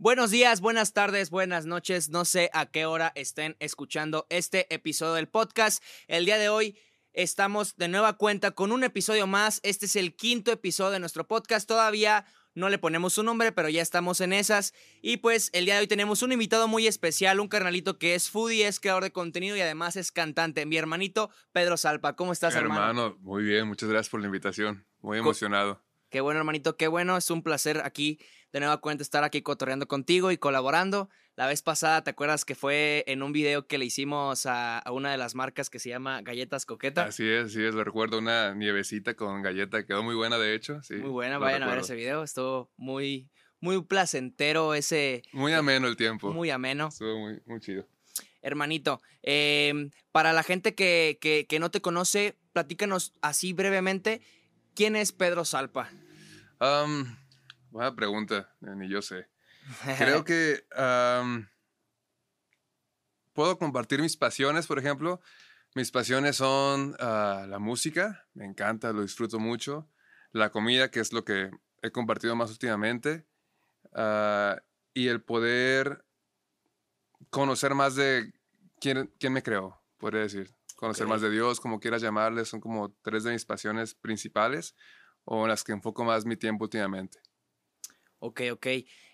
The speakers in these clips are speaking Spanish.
Buenos días, buenas tardes, buenas noches. No sé a qué hora estén escuchando este episodio del podcast. El día de hoy estamos de nueva cuenta con un episodio más. Este es el quinto episodio de nuestro podcast. Todavía no le ponemos su nombre, pero ya estamos en esas. Y pues el día de hoy tenemos un invitado muy especial, un carnalito que es foodie, es creador de contenido y además es cantante. Mi hermanito Pedro Salpa. ¿Cómo estás, hermano? Hermano, muy bien, muchas gracias por la invitación. Muy emocionado. Qué bueno, hermanito, qué bueno. Es un placer aquí de nueva cuenta estar aquí cotorreando contigo y colaborando. La vez pasada, ¿te acuerdas que fue en un video que le hicimos a, una de las marcas que se llama Galletas Coqueta? Así es, así es, lo recuerdo, una nievecita con galleta, quedó muy buena de hecho. Sí, muy buena, vayan a ver ese video, estuvo muy, muy placentero ese... Muy ameno el tiempo. Muy ameno. Estuvo muy, muy chido. Hermanito, em, para la gente que, que, que no te conoce, platícanos así brevemente, ¿quién es Pedro Salpa? Buena pregunta, ni yo sé. Creo que puedo compartir mis pasiones, por ejemplo. Mis pasiones son ah, la música, me encanta, lo disfruto mucho. La comida, que es lo que he compartido más últimamente. Ah, y el poder conocer más de quién, quién me creó, podría decir. Conocer más de Dios, como quieras llamarle, son como tres de mis pasiones principales o en las que enfoco más mi tiempo últimamente. Ok, ok.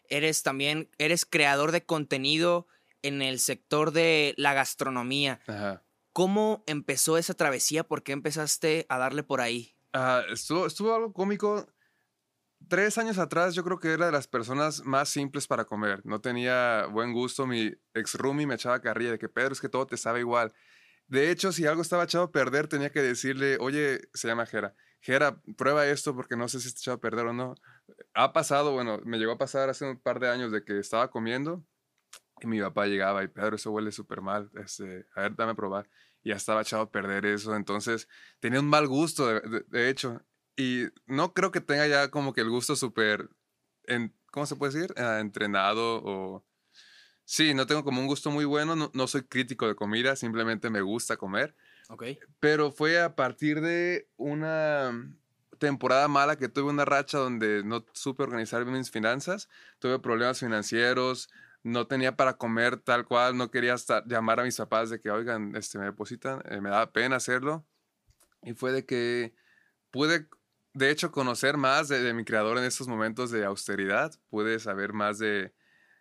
Eres también, eres creador de contenido en el sector de la gastronomía. Ajá. ¿Cómo empezó esa travesía? ¿Por qué empezaste a darle por ahí? estuvo, estuvo algo cómico. Tres años atrás yo creo que era de las personas más simples para comer. No tenía buen gusto. Mi ex roomie me echaba carrilla de que Pedro es que todo te sabe igual. De hecho, si algo estaba echado a perder, tenía que decirle, oye, se llama Jera Jera, prueba esto porque no sé si está echado a perder o no. Ha pasado, bueno, me llegó a pasar hace un par de años de que estaba comiendo y mi papá llegaba y Pedro, eso huele súper mal, este, a ver, dame a probar. Y ya estaba echado a perder eso, entonces tenía un mal gusto, de, hecho. Y no creo que tenga ya como que el gusto súper, ¿cómo se puede decir? Ah, entrenado o... Sí, no tengo como un gusto muy bueno, no, no soy crítico de comida, simplemente me gusta comer pero fue a partir de una temporada mala que tuve una racha donde no supe organizar bien mis finanzas, tuve problemas financieros, no tenía para comer tal cual, no quería estar, llamar a mis papás de que, oigan, este, me depositan, eh, me daba pena hacerlo. Y fue de que pude, de hecho, conocer más de, de mi creador en estos momentos de austeridad, pude saber más de,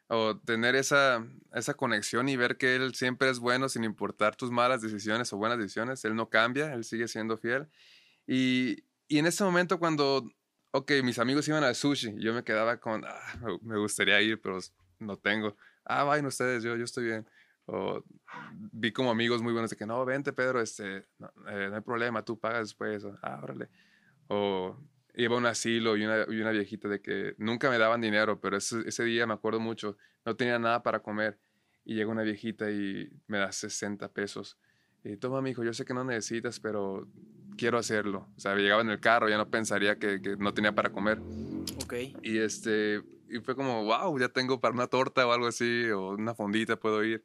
o tener esa, esa conexión y ver que Él siempre es bueno sin importar tus malas decisiones o buenas decisiones. Él no cambia, Él sigue siendo fiel. Y, y en ese momento cuando, ok, mis amigos iban al sushi, yo me quedaba con, ah, me gustaría ir, pero no tengo. Ah, vayan ustedes, yo, yo estoy bien. O vi como amigos muy buenos de que, no, vente Pedro, este, no, eh, no hay problema, tú pagas después. O, ah, órale. O iba a un asilo y una, y una, viejita de que nunca me daban dinero, pero ese, ese, día me acuerdo mucho, no tenía nada para comer y llega una viejita y me da 60 pesos. Y toma, mi hijo, yo sé que no necesitas, pero quiero hacerlo. O sea, llegaba en el carro, ya no pensaría que, que no tenía para comer. Ok. Y, este, y fue como, wow, ya tengo para una torta o algo así, o una fondita puedo ir.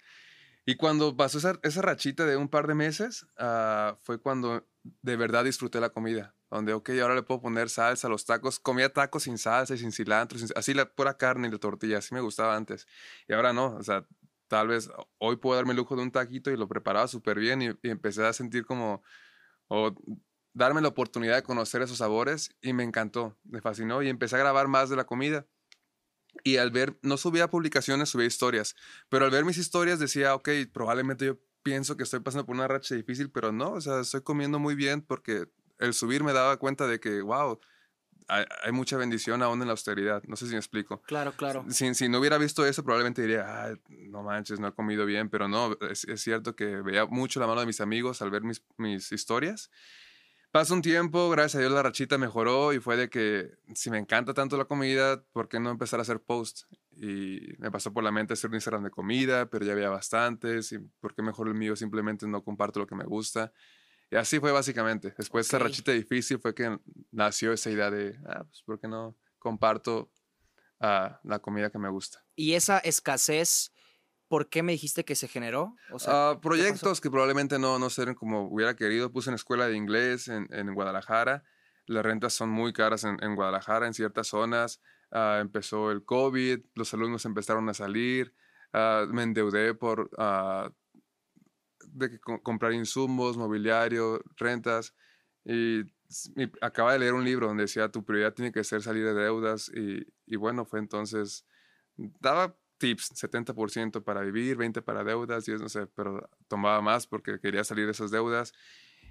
Y cuando pasó esa, esa rachita de un par de meses, uh, fue cuando de verdad disfruté la comida donde, ok, ahora le puedo poner salsa a los tacos. Comía tacos sin salsa y sin cilantro, así la pura carne y la tortilla, así me gustaba antes. Y ahora no, o sea, tal vez hoy puedo darme el lujo de un taquito y lo preparaba súper bien y, empecé a sentir como, o darme la oportunidad de conocer esos sabores y me encantó, me fascinó y empecé a grabar más de la comida. Y al ver, no subía publicaciones, subía historias, pero al ver mis historias decía, ok, probablemente yo pienso que estoy pasando por una racha difícil, pero no, o sea, estoy comiendo muy bien porque el subir me daba cuenta de que, wow, hay, mucha bendición aún en la austeridad. No sé si me explico. Claro, claro. Si, si no hubiera visto eso, probablemente diría, no manches, no he comido bien, pero no, es, cierto que veía mucho la mano de mis amigos al ver mis, mis historias. Pasó un tiempo, gracias a Dios la rachita mejoró y fue de que si me encanta tanto la comida, ¿por qué no empezar a hacer posts? Y me pasó por la mente hacer un Instagram de comida, pero ya había bastantes y ¿por qué mejor el mío simplemente no comparto lo que me gusta? Y así fue básicamente. Después de esa rachita difícil fue que nació esa idea de, ah, pues, ¿por qué no comparto ah, la comida que me gusta? ¿Y esa escasez, por qué me dijiste que se generó? O sea, ah, proyectos que probablemente no, no sean como hubiera querido. Puse en escuela de inglés en, en Guadalajara. Las rentas son muy caras en, en Guadalajara, en ciertas zonas. ah, empezó el COVID, los alumnos empezaron a salir, ah, me endeudé por ah, de que co- comprar insumos, mobiliario, rentas. Y, y acaba de leer un libro donde decía tu prioridad tiene que ser salir de deudas. Y, y bueno, fue entonces, daba tips, 70% para vivir, 20% para deudas, 10, no sé, pero tomaba más porque quería salir de esas deudas.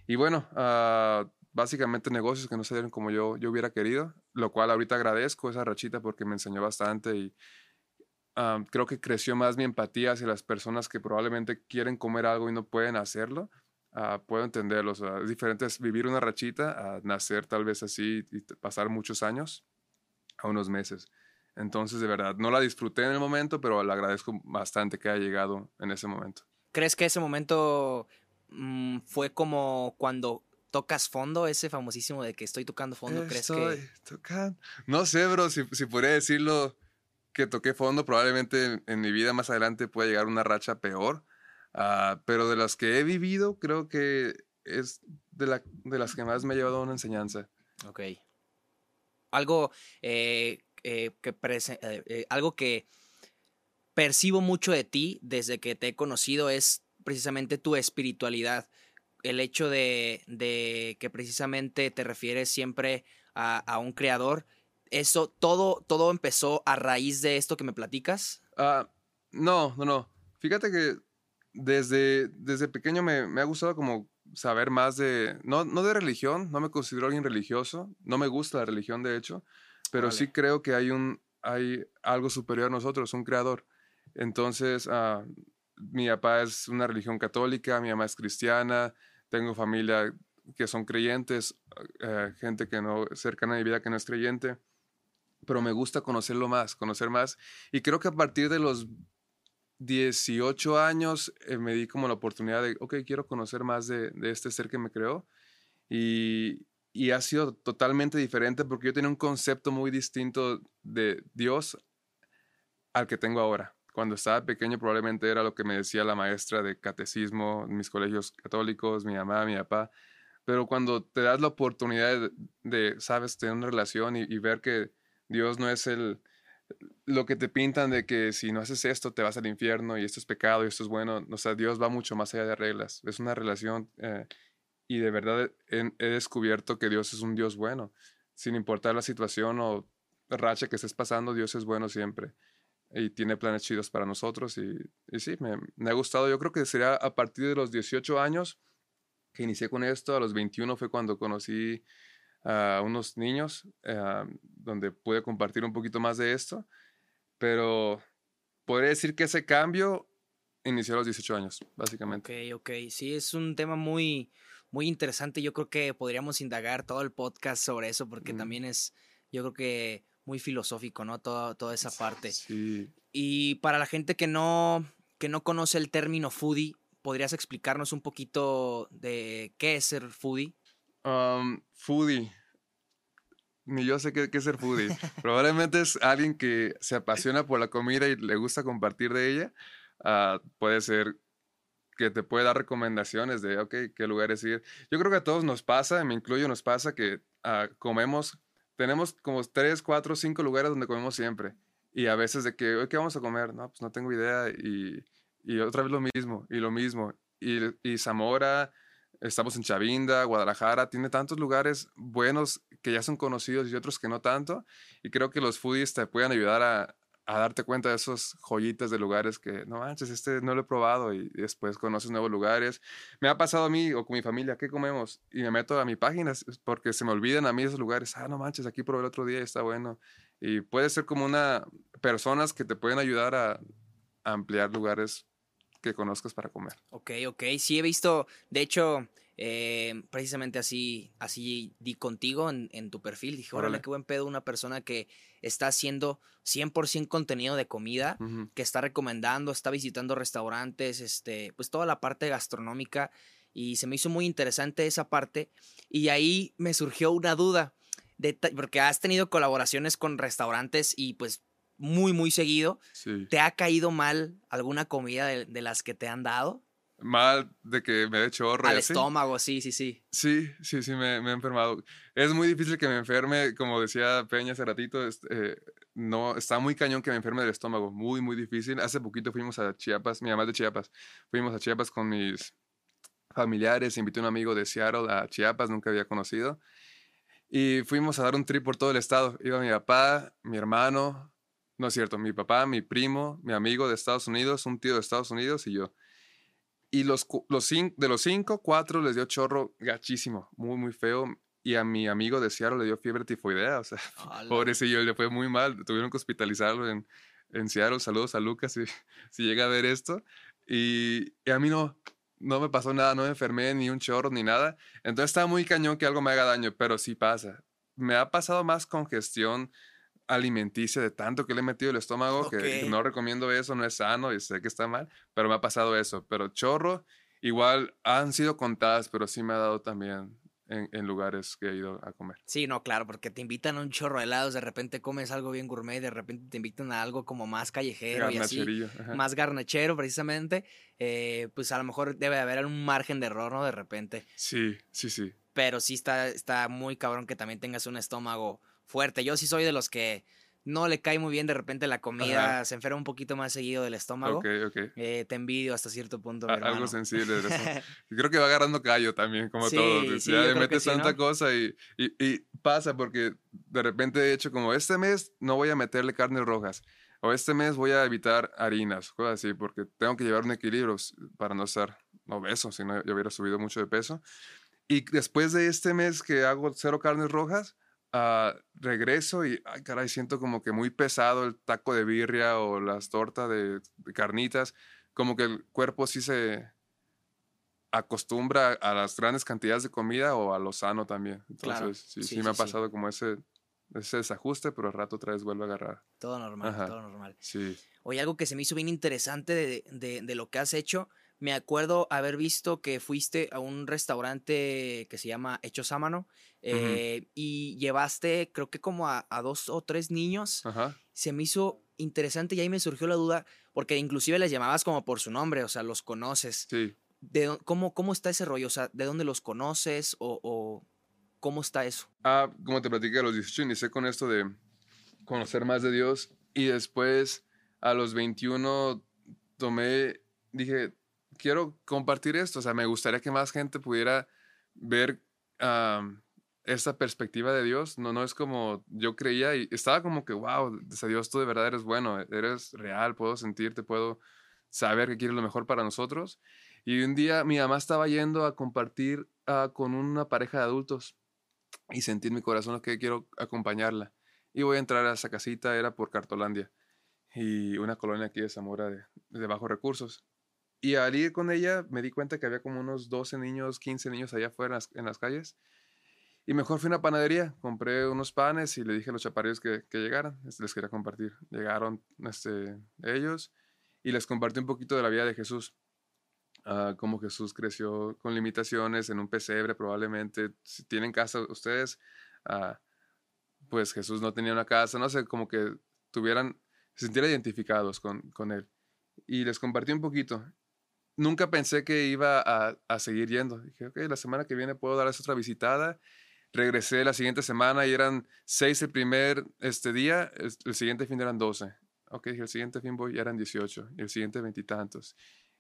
Y bueno, ah, básicamente negocios que no salieron como yo, yo hubiera querido, lo cual ahorita agradezco esa rachita porque me enseñó bastante y ah, creo que creció más mi empatía hacia las personas que probablemente quieren comer algo y no pueden hacerlo. Ah, puedo entenderlo, o sea, es diferente es vivir una rachita a nacer tal vez así y pasar muchos años a unos meses. Entonces, de verdad, no la disfruté en el momento, pero le agradezco bastante que haya llegado en ese momento. ¿Crees que ese momento mm, fue como cuando tocas fondo, ese famosísimo de que estoy tocando fondo? ¿Crees Estoy que tocando. No sé, bro, si, si podría decirlo que toqué fondo, probablemente en, mi vida más adelante pueda llegar una racha peor. Ah, pero de las que he vivido, creo que es de, la, de las que más me ha llevado una enseñanza. Ok. Algo eh, eh, que eh, eh, algo que percibo mucho de ti desde que te he conocido es precisamente tu espiritualidad. El hecho de, de que precisamente te refieres siempre a, a un creador. Eso, todo, todo empezó a raíz de esto que me platicas. Ah, no, no, no. Fíjate que desde, desde pequeño me, me ha gustado como saber más de, no, no de religión, no me considero alguien religioso, no me gusta la religión de hecho, pero sí creo que hay, un, hay algo superior a nosotros, un creador. Entonces, ah, mi papá es una religión católica, mi mamá es cristiana, tengo familia que son creyentes, eh, gente que no, cercana a mi vida que no es creyente, pero me gusta conocerlo más, conocer más. Y creo que a partir de los 18 años eh, me di como la oportunidad de, ok, quiero conocer más de, de este ser que me creó. Y, y ha sido totalmente diferente porque yo tenía un concepto muy distinto de Dios al que tengo ahora. Cuando estaba pequeño probablemente era lo que me decía la maestra de catecismo mis colegios católicos, mi mamá, mi papá. Pero cuando te das la oportunidad de, de, sabes, tener una relación y, y ver que Dios no es el, lo que te pintan de que si no haces esto te vas al infierno y esto es pecado y esto es bueno. O sea, Dios va mucho más allá de reglas. Es una relación eh, y de verdad he, descubierto que Dios es un Dios bueno. Sin importar la situación o racha que estés pasando, Dios es bueno siempre. Y tiene planes chidos para nosotros. Y, y sí, me, me, ha gustado. Yo creo que sería a partir de los 18 años que inicié con esto. A los 21 fue cuando conocí a unos niños, uh, donde pude compartir un poquito más de esto. Pero podría decir que ese cambio inició a los 18 años, básicamente. Ok, ok. Sí, es un tema muy, muy interesante. Yo creo que podríamos indagar todo el podcast sobre eso, porque mm. también es, yo creo que muy filosófico, ¿no? Toda, toda esa parte. Sí. Y para la gente que no, que no conoce el término foodie, ¿podrías explicarnos un poquito de qué es ser foodie? Um, foodie. Ni yo sé qué, qué es ser foodie. Probablemente es alguien que se apasiona por la comida y le gusta compartir de ella. Uh, puede ser que te puede dar recomendaciones de, ok, qué lugares ir. Yo creo que a todos nos pasa, me incluyo, nos pasa que uh, comemos, tenemos como tres, cuatro, cinco lugares donde comemos siempre. Y a veces de que, ¿qué vamos a comer? No, pues no tengo idea. Y, y otra vez lo mismo, y lo mismo. Y, y Zamora, estamos en Chavinda, Guadalajara, tiene tantos lugares buenos que ya son conocidos y otros que no tanto. Y creo que los foodies te pueden ayudar a, a darte cuenta de esos joyitas de lugares que, no manches, este no lo he probado y después conoces nuevos lugares. Me ha pasado a mí o con mi familia, ¿qué comemos? Y me meto a mi página porque se me olvidan a mí esos lugares. Ah, no manches, aquí probé el otro día y está bueno. Y puede ser como una, personas que te pueden ayudar a, a ampliar lugares que conozcas para comer. Ok, ok. Sí, he visto, de hecho, eh, precisamente así, así di contigo en, en tu perfil. Dije, órale, qué buen pedo, una persona que está haciendo 100% contenido de comida, uh -huh. que está recomendando, está visitando restaurantes, este, pues toda la parte gastronómica. Y se me hizo muy interesante esa parte. Y ahí me surgió una duda, de, porque has tenido colaboraciones con restaurantes y pues muy, muy seguido. Sí. ¿Te ha caído mal alguna comida de, de las que te han dado? mal de que me dé chorro. Al y así. estómago, sí, sí, sí. Sí, sí, sí, me, me he enfermado. Es muy difícil que me enferme, como decía Peña hace ratito, eh, no, está muy cañón que me enferme del estómago, muy, muy difícil. Hace poquito fuimos a Chiapas, mi mamá es de Chiapas, fuimos a Chiapas con mis familiares, invité a un amigo de Seattle a Chiapas, nunca había conocido, y fuimos a dar un trip por todo el estado. Iba mi papá, mi hermano, no es cierto, mi papá, mi primo, mi amigo de Estados Unidos, un tío de Estados Unidos y yo. Y los, los de los cinco, cuatro les dio chorro gachísimo, muy, muy feo. Y a mi amigo de Seattle le dio fiebre tifoidea, o sea, pobrecillo, le fue muy mal. Tuvieron que hospitalizarlo en, en Seattle. Saludos a Lucas si, si llega a ver esto. Y, y a mí no, no me pasó nada, no me enfermé ni un chorro ni nada. Entonces está muy cañón que algo me haga daño, pero sí pasa. Me ha pasado más congestión alimenticia de tanto que le he metido el estómago que no recomiendo eso, no es sano y sé que está mal, pero me ha pasado eso. Pero chorro, igual han sido contadas, pero sí me ha dado también en, en lugares que he ido a comer. Sí, no, claro, porque te invitan a un chorro de helados, de repente comes algo bien gourmet, de repente te invitan a algo como más callejero y así, ajá. más garnachero precisamente, eh, pues a lo mejor debe de haber un margen de error, ¿no? De repente, Sí, sí, sí. pero sí está, está muy cabrón que también tengas un estómago fuerte. Yo sí soy de los que no le cae muy bien de repente la comida, Ajá. se enferma un poquito más seguido del estómago. Ok, ok. Eh, te envidio hasta cierto punto, mi A- algo sensible Creo que va agarrando callo también, como Sí, todo. que sí, ya le metes sí, tanta ¿no? cosa y, y, y pasa porque de repente he hecho como este mes no voy a meterle carnes rojas o este mes voy a evitar harinas, cosas así, porque tengo que llevar un equilibrio para no estar obeso, si no yo hubiera subido mucho de peso. Y después de este mes que hago cero carnes rojas, ah, regreso y, ay, caray, siento como que muy pesado el taco de birria o las tortas de, de carnitas, como que el cuerpo sí se acostumbra a las grandes cantidades de comida o a lo sano también. Claro, Entonces, sí, sí, sí, me sí, ha sí. pasado como ese, ese desajuste, pero al rato otra vez vuelvo a agarrar. Todo normal, Ajá. todo normal. Sí. Oye, algo que se me hizo bien interesante de, de- de lo que has hecho. Me acuerdo haber visto que fuiste a un restaurante que se llama Hechos a Mano eh, y llevaste, creo que como a, a dos o tres niños. Se me hizo interesante y ahí me surgió la duda, porque inclusive les llamabas como por su nombre, o sea, los conoces. Sí. ¿De, cómo, ¿Cómo está ese rollo? O sea, ¿de dónde los conoces o, o cómo está eso? Ah, como te platiqué, a los 18 inicié con esto de conocer más de Dios y después a los 21 tomé, dije, quiero compartir esto, o sea, me gustaría que más gente pudiera ver am, esta perspectiva de Dios, no, no es como yo creía y estaba como que, wow, Dios, tú de verdad eres bueno, eres real, puedo sentirte, puedo saber que quieres lo mejor para nosotros. Y un día mi mamá estaba yendo a compartir ah, con una pareja de adultos y sentí en mi corazón que quiero acompañarla. Y voy a entrar a esa casita, era por Cartolandia, y una colonia aquí de Zamora de bajos recursos. Y al ir con ella me di cuenta que había como unos 12 niños, 15 niños allá afuera en las, en las calles. Y mejor fui a una panadería, compré unos panes y le dije a los chaparrillos que, que llegaran, les quería compartir. Llegaron este, ellos y les compartí un poquito de la vida de Jesús. Ah, cómo Jesús creció con limitaciones en un pesebre probablemente. Si tienen casa ustedes, ah, pues Jesús no tenía una casa, no sé, como que tuvieran, se sintieran identificados con, con él. Y les compartí un poquito. Nunca pensé que iba a, seguir yendo. Dije, ok, la semana que viene puedo darles otra visitada. Regresé la siguiente semana y eran seis el primer este día, el siguiente fin eran doce. Ok, dije, el siguiente fin voy, ya eran dieciocho, y el siguiente veintitantos.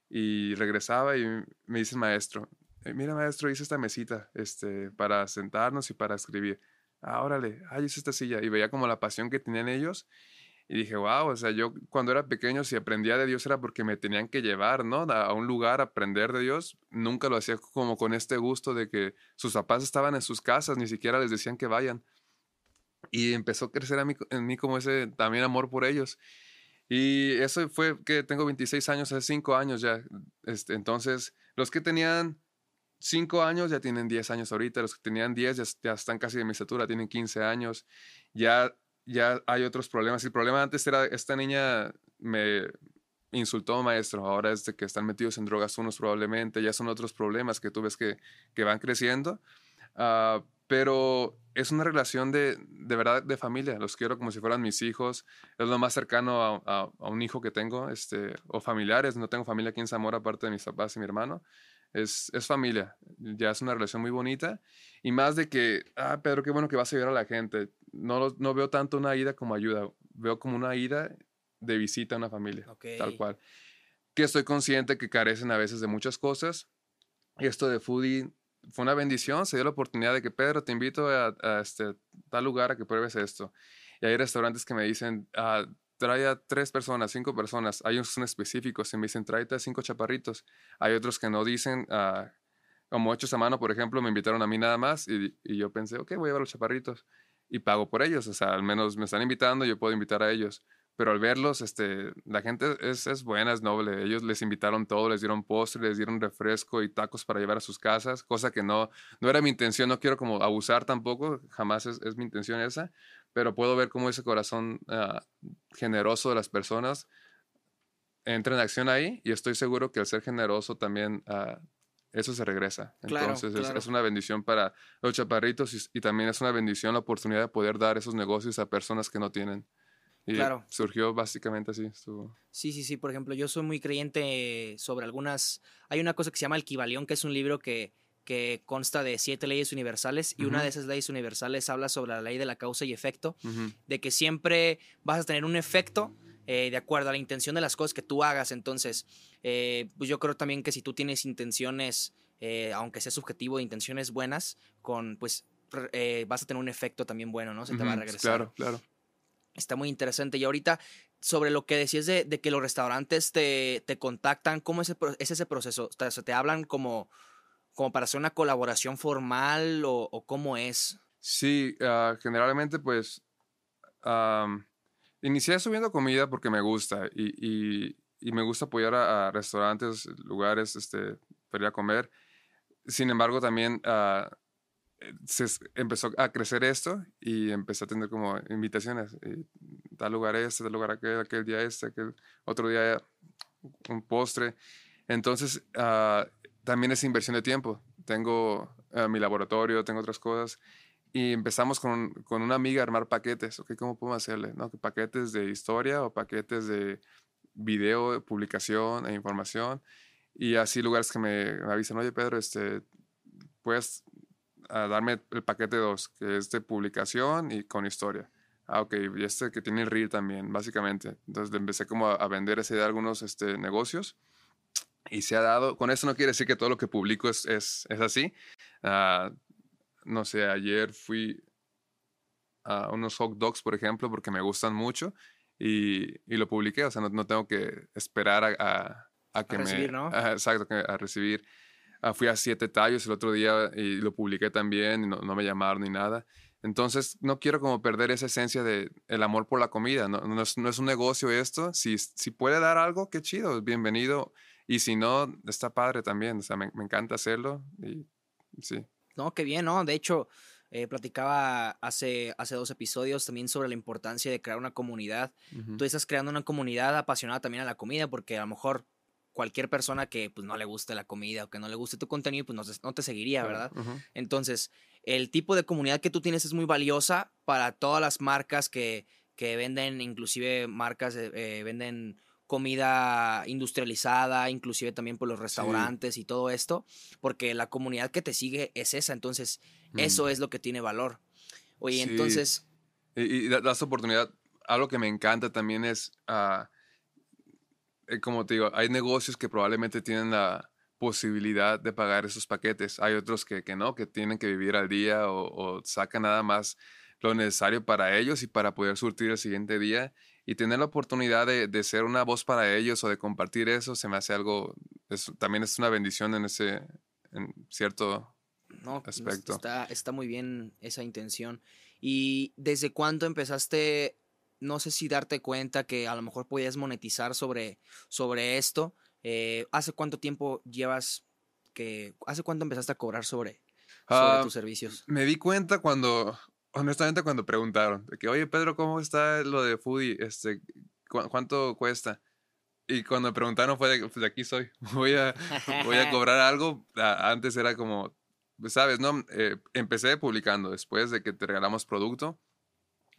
Y regresaba y me dice el maestro, "Eh, mira maestro, hice esta mesita este, para sentarnos y para escribir. Ah, órale, ah, hice esta silla. Y veía como la pasión que tenían ellos. Y dije, wow, o sea, yo cuando era pequeño, si aprendía de Dios era porque me tenían que llevar, ¿no? A un lugar a aprender de Dios. Nunca lo hacía como con este gusto de que sus papás estaban en sus casas, ni siquiera les decían que vayan. Y empezó a crecer en mí como ese también amor por ellos. Y eso fue que tengo 26 años, hace 5 años ya. Este, entonces, los que tenían 5 años ya tienen 10 años ahorita, los que tenían 10 ya, ya están casi de mi estatura, tienen 15 años. Ya, ya hay otros problemas. El problema antes era, esta niña me insultó maestro, ahora es de que están metidos en drogas unos probablemente, ya son otros problemas que tú ves que, que van creciendo. Ah, pero es una relación de, de verdad de familia. Los quiero como si fueran mis hijos. Es lo más cercano a, a, a, un hijo que tengo, este, o familiares. No tengo familia aquí en Zamora, aparte de mis papás y mi hermano. Es, es familia. Ya es una relación muy bonita. Y más de que, ah, Pedro, qué bueno que vas a ayudar a la gente. No, no veo tanto una ida como ayuda. Veo como una ida de visita a una familia. Okay. Tal cual. Que estoy consciente que carecen a veces de muchas cosas. Y esto de foodie fue una bendición, se dio la oportunidad de que Pedro te invito a, a este tal lugar a que pruebes esto. Y hay restaurantes que me dicen, ah, trae a tres personas, cinco personas. Hay unos específicos y me dicen, tráete a cinco chaparritos. Hay otros que no dicen, ah, como hechos a mano, por ejemplo, me invitaron a mí nada más y, y yo pensé, ok, voy a llevar los chaparritos y pago por ellos. O sea, al menos me están invitando, yo puedo invitar a ellos pero al verlos, este, la gente es, es, buena, es noble. Ellos les invitaron todo, les dieron postre, les dieron refresco y tacos para llevar a sus casas, cosa que no, no era mi intención, no quiero como abusar tampoco, jamás es, es mi intención esa, pero puedo ver cómo ese corazón uh, generoso de las personas entra en acción ahí y estoy seguro que al ser generoso también... Uh, eso se regresa. Claro, Entonces claro. Es, es, una bendición para los chaparritos y, y también es una bendición la oportunidad de poder dar esos negocios a personas que no tienen. Y claro. surgió básicamente así. Estuvo. Sí, sí, sí. Por ejemplo, yo soy muy creyente sobre algunas. Hay una cosa que se llama El Kibalión, que es un libro que, que consta de siete leyes universales. Y uh -huh. una de esas leyes universales habla sobre la ley de la causa y efecto. Uh -huh. De que siempre vas a tener un efecto. Eh, de acuerdo a la intención de las cosas que tú hagas. Entonces, eh, pues yo creo también que si tú tienes intenciones, eh, aunque sea subjetivo, de intenciones buenas, con pues vas a tener un efecto también bueno, ¿no? Se te uh -huh. va a regresar. Claro, claro. Está muy interesante. Y ahorita, sobre lo que decías de, de que los restaurantes te, te, contactan, ¿cómo es, es ese proceso? O sea, ¿Te hablan como, como para hacer una colaboración formal o, o cómo es? Sí, uh, generalmente pues um, inicié subiendo comida porque me gusta y, y, y me gusta apoyar a, a, restaurantes, lugares este, para ir a comer. Sin embargo, también... Uh, se empezó a crecer esto y empecé a tener como invitaciones. Y tal lugar este, tal lugar aquel, aquel día este, aquel otro día un postre. Entonces, uh, también es inversión de tiempo. Tengo uh, mi laboratorio, tengo otras cosas. Y empezamos con, con, una amiga a armar paquetes. Okay, ¿Cómo podemos hacerle? ¿No? ¿Paquetes de historia o paquetes de video, publicación e información? Y así lugares que me, me avisan, oye Pedro, este, puedes a darme el paquete 2, que es de publicación y con historia. Ah, ok, y este que tiene reel también, básicamente. Entonces empecé como a, a vender esa idea algunos este, negocios y se ha dado, con eso no quiere decir que todo lo que publico es, es, es así. Uh, no sé, ayer fui a unos hot dogs, por ejemplo, porque me gustan mucho y, y lo publiqué, o sea, no, no tengo que esperar a, a, a que a me... Recibir, ¿no? exacto, a recibir. Fui a siete tallos el otro día y lo publiqué también y no, no, me llamaron ni nada. Entonces, no quiero como perder esa esencia de el amor por la comida. No, no, es, no es, un negocio esto. Si, si puede dar algo, qué chido, bienvenido. Y si no, está padre también. O sea, me, me encanta hacerlo y sí. No, qué bien, ¿no? De hecho, eh, platicaba hace, hace dos episodios también sobre la importancia de crear una comunidad. Uh -huh. Tú estás creando una comunidad apasionada también a la comida porque a lo mejor cualquier persona que pues no le guste la comida o que no le guste tu contenido, pues no, no te seguiría, ¿verdad? Uh -huh. Entonces, el tipo de comunidad que tú tienes es muy valiosa para todas las marcas que, que venden, inclusive marcas eh, venden comida industrializada, inclusive también por los restaurantes sí. y todo esto, porque la comunidad que te sigue es esa, entonces mm. eso es lo que tiene valor. Oye, sí. entonces... Y, y das oportunidad, algo que me encanta también es... Uh, como te digo, hay negocios que probablemente tienen la posibilidad de pagar esos paquetes. Hay otros que, que no, que tienen que vivir al día o, o, sacan nada más lo necesario para ellos y para poder surtir el siguiente día. Y tener la oportunidad de, de ser una voz para ellos o de compartir eso se me hace algo, es, también es una bendición en ese, en cierto no, aspecto. Está, está muy bien esa intención. ¿Y desde cuándo empezaste no sé si darte cuenta que a lo mejor podías monetizar sobre, sobre esto. Eh, ¿Hace cuánto tiempo llevas que, hace cuánto empezaste a cobrar sobre, sobre uh, tus servicios? Me di cuenta cuando, honestamente cuando preguntaron, de que, oye Pedro, ¿cómo está lo de Foodie? Este, ¿cu ¿Cuánto cuesta? Y cuando me preguntaron fue de, pues aquí soy, voy a, voy a cobrar algo. Antes era como pues, sabes, ¿no? Eh, empecé publicando después de que te regalamos producto.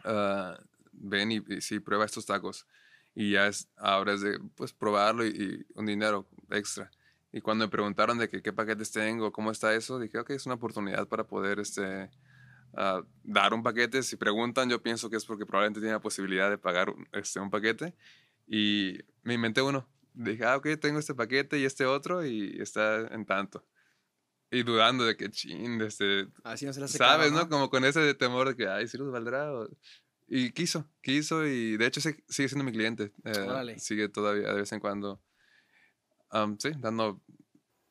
ah, ven y, y sí, prueba estos tacos. Y ya es, ahora es de, pues, probarlo y, y un dinero extra. Y cuando me preguntaron de que, qué paquetes tengo, cómo está eso, dije, ok, es una oportunidad para poder, este, ah, dar un paquete. Si preguntan, yo pienso que es porque probablemente tiene la posibilidad de pagar un- este, un paquete. Y me inventé uno. Dije, ah, ok, tengo este paquete y este otro y está en tanto. Y dudando de que, chin, este, Así no se sabes, caro, ¿no? Como con ese temor de que, ay, si los valdrá. o- Y quiso, quiso y de hecho sí- sigue siendo mi cliente. eh, sigue todavía de vez en cuando, am, sí, dando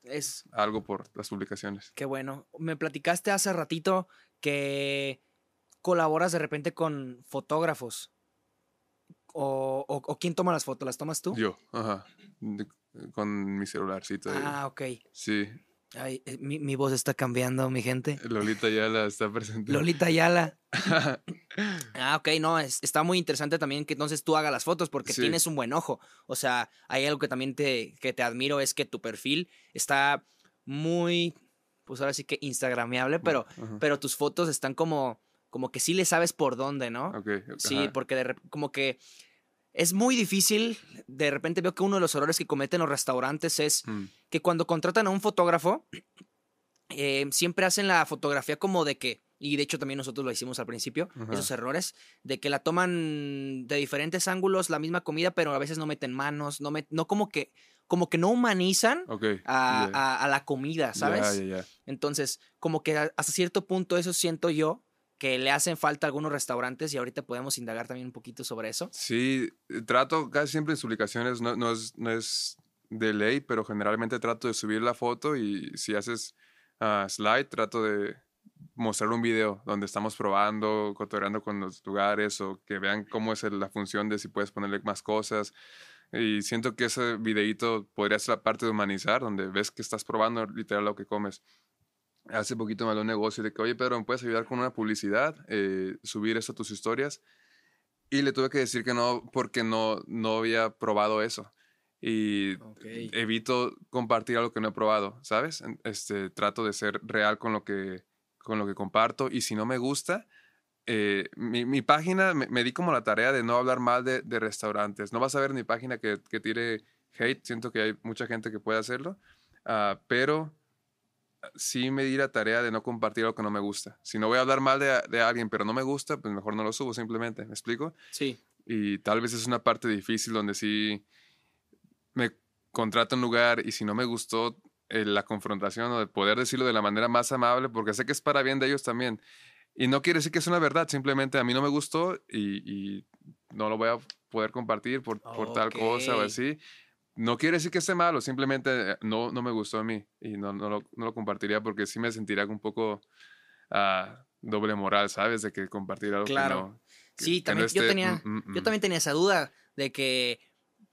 Es, algo por las publicaciones. Qué bueno. Me platicaste hace ratito que colaboras de repente con fotógrafos. O, o- o quién toma las fotos? ¿Las tomas tú? Yo, ajá, con mi celularcito. ahí. Ah, ok. Sí, Ay, eh, mi, mi voz está cambiando, mi gente. Lolita ya la está presente. Lolita Ayala. Ah, ok, no, es- está muy interesante también que entonces tú hagas las fotos porque Sí. tienes un buen ojo. O sea, hay algo que también te, que te admiro es que tu perfil está muy, pues ahora sí que instagrameable, pero, Ajá, pero tus fotos están como, como que sí le sabes por dónde, ¿no? ok, Sí, ajá, porque de como que es muy difícil. De repente veo que uno de los errores que cometen los restaurantes es mm, que cuando contratan a un fotógrafo, eh, siempre hacen la fotografía como de que, y de hecho también nosotros lo hicimos al principio, Ajá. esos errores, de que la toman de diferentes ángulos, la misma comida, pero a veces no meten manos, no, met- no como que, como que no humanizan a, ya, a- a la comida, ¿sabes? Entonces, como que hasta cierto punto eso siento yo que le hacen falta a algunos restaurantes y ahorita podemos indagar también un poquito sobre eso. Sí, trato casi siempre en publicaciones, no, no, es, no es de ley, pero generalmente trato de subir la foto y si haces ah, slide, trato de mostrar un video donde estamos probando, cotorreando con los lugares o que vean cómo es la función de si puedes ponerle más cosas. Y siento que ese videíto podría ser la parte de humanizar, donde ves que estás probando literal lo que comes. Hace poquito me habló un negocio de que, oye, Pedro, ¿me puedes ayudar con una publicidad? Eh, subir eso a tus historias. Y le tuve que decir que no porque no, no había probado eso. Y evito compartir algo que no he probado, ¿sabes? Este, trato de ser real con lo que, con lo que comparto. Y si no me gusta, eh, mi, mi página me, me di como la tarea de no hablar mal de, de restaurantes. No vas a ver mi página que, que tire hate. Siento que hay mucha gente que puede hacerlo. ah, pero sí me di la tarea de no compartir algo que no me gusta. Si no voy a hablar mal de, de alguien, pero no me gusta, pues mejor no lo subo simplemente. ¿Me explico? Sí. Y tal vez es una parte difícil donde sí me contrato un lugar y si no me gustó eh, la confrontación o de poder decirlo de la manera más amable, porque sé que es para bien de ellos también. Y no quiere decir que es una verdad, simplemente a mí no me gustó y, y no lo voy a poder compartir por, por tal cosa o así. No quiere decir que esté malo, simplemente eh, no, no me gustó a mí y no, no, lo, no lo compartiría porque sí me sentiría un poco ah, doble moral, ¿sabes? De que compartir algo Claro. que no. que- Sí, que también no yo tenía, mm, mm, yo mm. también tenía esa duda de que,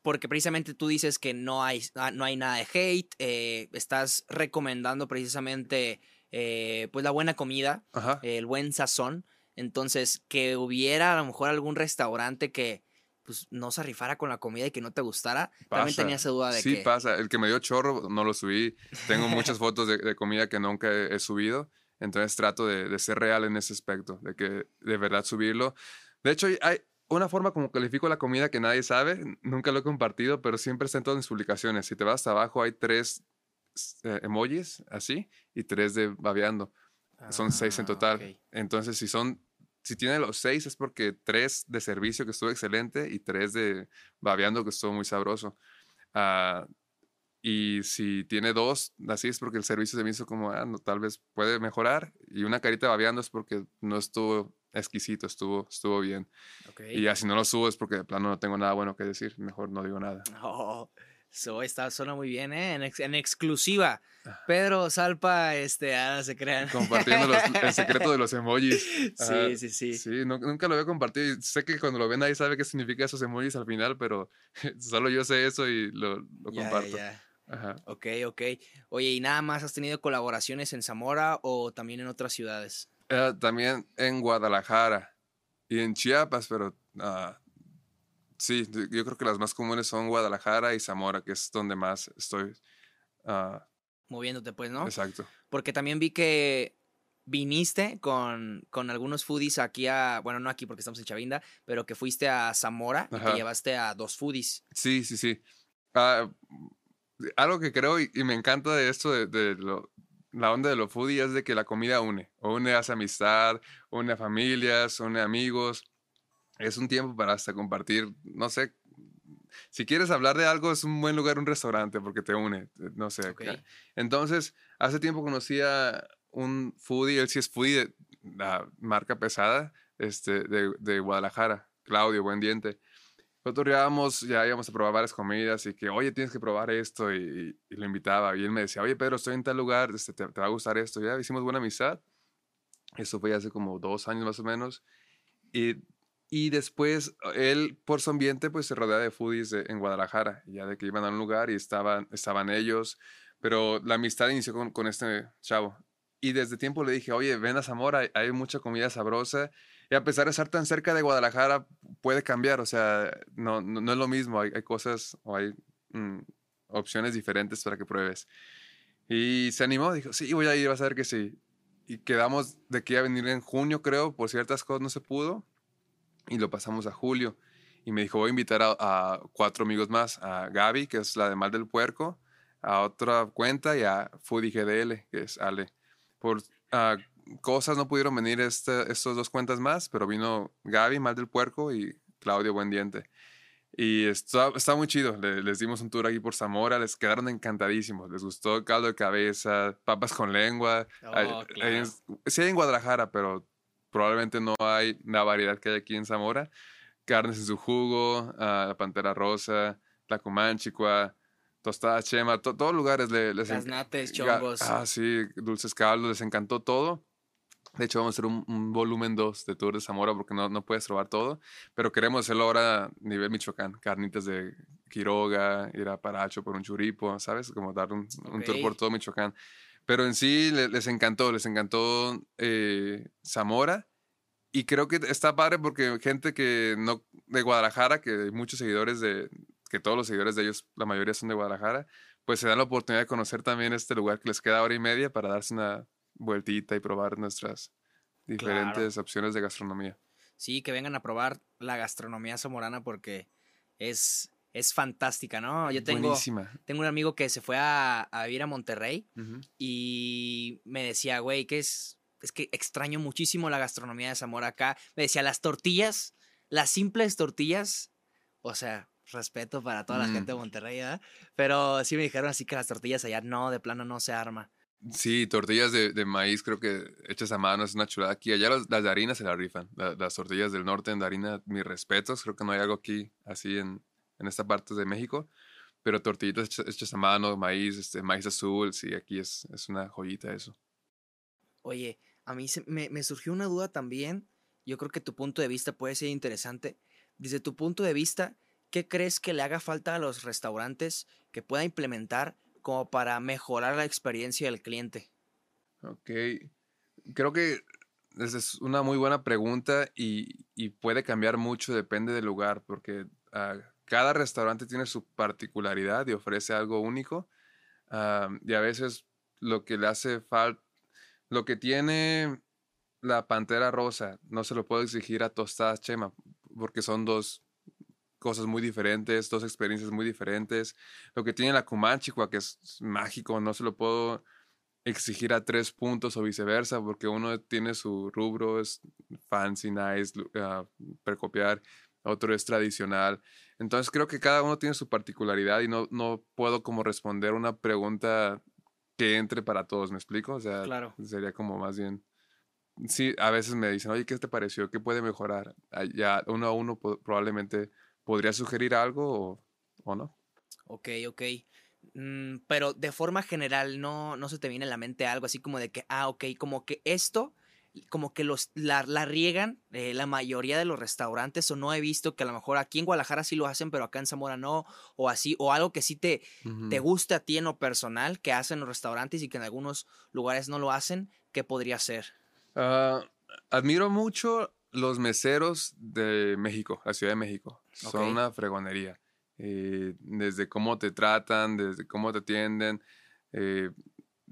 porque precisamente tú dices que no hay, ah, no hay nada de hate, eh, estás recomendando precisamente eh, pues la buena comida, Ajá. el buen sazón, entonces que hubiera a lo mejor algún restaurante que pues no se rifara con la comida y que no te gustara, también Pasa. tenía esa duda de sí que... pasa. El que me dio chorro no lo subí. Tengo muchas fotos de, de comida que nunca he, he subido. Entonces trato de, de ser real en ese aspecto, de que de verdad subirlo. De hecho, hay- una forma como califico la comida que nadie sabe. Nunca lo he compartido, pero siempre está en todas mis publicaciones. Si te vas abajo, hay tres emojis así y tres de babeando. Son seis en Ah, total. Entonces, si son, si tiene los seis es porque tres de servicio que estuvo excelente y tres de babeando que estuvo muy sabroso. Ah, y si tiene dos, así es porque el servicio se me hizo como, ah, no, tal vez puede mejorar. Y una carita babeando es porque no estuvo exquisito, estuvo, estuvo bien. ok. Y ya si no lo subo es porque de plano no tengo nada bueno que decir. Mejor no digo nada. Oh, eso está, suena muy bien, ¿eh? En, ex- en exclusiva. Pedro Salpa, este, ah, no se crean. Compartiendo los- el secreto de los emojis. Ajá. Sí, sí, sí. Sí, nu- nunca lo había compartido. Sé que cuando lo ven ahí sabe qué significa esos emojis al final, pero solo yo sé eso y lo, lo comparto. Ajá. Ok, ok. Oye, ¿y nada más has tenido colaboraciones en Zamora o también en otras ciudades? Eh, también en Guadalajara y en Chiapas, pero ah, sí, yo creo que las más comunes son Guadalajara y Zamora, que es donde más estoy ah, moviéndote, pues, ¿no? Exacto. Porque también vi que viniste con, con algunos foodies aquí a, bueno, no aquí porque estamos en Chavinda, pero que fuiste a Zamora y te Ajá. llevaste a dos foodies. Sí, sí, sí. Ah, algo que creo y, y me encanta de esto, de, de lo- la onda de lo foodie, es de que la comida une. Une hace amistad, une a familias, une amigos. Es un tiempo para hasta compartir, no sé. Si quieres hablar de algo, es un buen lugar un restaurante porque te une, eh, no sé. Ok. acá. Entonces, hace tiempo conocí a un foodie, él sí es foodie de la marca pesada este, de, de Guadalajara, Claudio, buen diente. Nosotros ya íbamos a probar varias comidas y que, oye, tienes que probar esto y, y lo invitaba. Y él me decía, oye, Pedro, estoy en tal lugar, este, te, te va a gustar esto. Ya hicimos buena amistad. Eso fue hace como dos años más o menos. Y, y después él, por su ambiente, pues se rodea de foodies en Guadalajara. Ya de que iban a un lugar y estaban, estaban ellos. Pero la amistad inició con, con este chavo. Y desde tiempo le dije, oye, ven a Zamora, hay, mucha comida sabrosa. Y a pesar de estar tan cerca de Guadalajara, puede cambiar. O sea, no, no, no es lo mismo. Hay, hay cosas o hay mm, opciones diferentes para que pruebes. Y se animó, dijo, sí, voy a ir, vas a ver que sí. Y quedamos de que iba a venir en junio, creo, por ciertas cosas no se pudo. Y lo pasamos a julio. Y me dijo, voy a invitar a, a cuatro amigos más, a Gaby, que es la de Mal del Puerco, a otra cuenta y a Foodie GDL, que es Ale. Por ah, cosas no pudieron venir este, estos dos cuentas más, pero vino Gaby, Mal del Puerco, y Claudio Buen Diente. Y está, está muy chido. Le- les dimos un tour aquí por Zamora, les quedaron encantadísimos. Les gustó caldo de cabeza, papas con lengua. Hay- Oh, hay claro. en- sí hay en Guadalajara, pero probablemente no hay la variedad que hay aquí en Zamora. Carnes en su jugo, ah, la pantera rosa, la comanchicua, tostada chema, to- todos lugares le, les Gaznates, Ga- chongos. Ah, sí, dulces caldos, les encantó todo. De hecho, vamos a hacer un, un volumen 2 de Tour de Zamora porque no, no puedes probar todo, pero queremos hacerlo ahora a nivel Michoacán. Carnitas de Quiroga, ir a Paracho por un churipo, ¿sabes? Como dar un, un tour por todo Michoacán. Pero en sí le- les encantó, les encantó eh, Zamora. Y creo que está padre porque gente que no, de Guadalajara, que hay muchos seguidores de, que todos los seguidores de ellos, la mayoría son de Guadalajara, pues se dan la oportunidad de conocer también este lugar que les queda hora y media para darse una vueltita y probar nuestras diferentes opciones de gastronomía. Sí, que vengan a probar la gastronomía zamorana porque es, es fantástica, ¿no? Yo tengo, Buenísima. tengo un amigo que se fue a, a vivir a Monterrey y me decía, güey, que es, es que extraño muchísimo la gastronomía de Zamora acá. Me decía, las tortillas, las simples tortillas, o sea, respeto para toda la Mm. gente de Monterrey, ¿verdad? Pero sí me dijeron así que las tortillas allá no, de plano no se arma. Sí, tortillas de, de maíz, creo que hechas a mano es una chulada aquí. Allá las, las de harina se la rifan. La- las tortillas del norte de harina, mis respetos. Creo que no hay algo aquí así en, en esta parte de México. Pero tortillitas hechas, hechas a mano, maíz, este, maíz azul, sí, aquí es, es una joyita eso. Oye, a mí se- me, me surgió una duda también. Yo creo que tu punto de vista puede ser interesante. Desde tu punto de vista, ¿qué crees que le haga falta a los restaurantes que pueda implementar como para mejorar la experiencia del cliente? Ok. Creo que esa es una muy buena pregunta y, y puede cambiar mucho, depende del lugar, porque ah, cada restaurante tiene su particularidad y ofrece algo único. ah, y a veces lo que le hace falta, lo que tiene la pantera rosa, no se lo puedo exigir a tostadas chema, porque son dos cosas muy diferentes, dos experiencias muy diferentes. Lo que tiene la Comanchicua, que es mágico, no se lo puedo exigir a tres puntos o viceversa, porque uno tiene su rubro, es fancy, nice, ah, precopiar, otro es tradicional. Entonces creo que cada uno tiene su particularidad y no, no puedo como responder una pregunta que entre para todos, ¿me explico? O sea, Claro. sería como más bien... Sí, a veces me dicen, oye, ¿qué te pareció? ¿Qué puede mejorar? Ah, Ya uno a uno probablemente podría sugerir algo o, o no. Ok, ok. Mm, pero de forma general, no, no se te viene a la mente algo así como de que, ah, ok, como que esto, como que los, la, la riegan eh, la mayoría de los restaurantes, o no he visto que a lo mejor aquí en Guadalajara sí lo hacen, pero acá en Zamora no, o así, o algo que sí te, te guste a ti en lo personal, que hacen los restaurantes y que en algunos lugares no lo hacen, ¿qué podría ser? Ah, admiro mucho los meseros de México, la Ciudad de México. Son una fregonería. Eh, desde cómo te tratan, desde cómo te atienden. eh,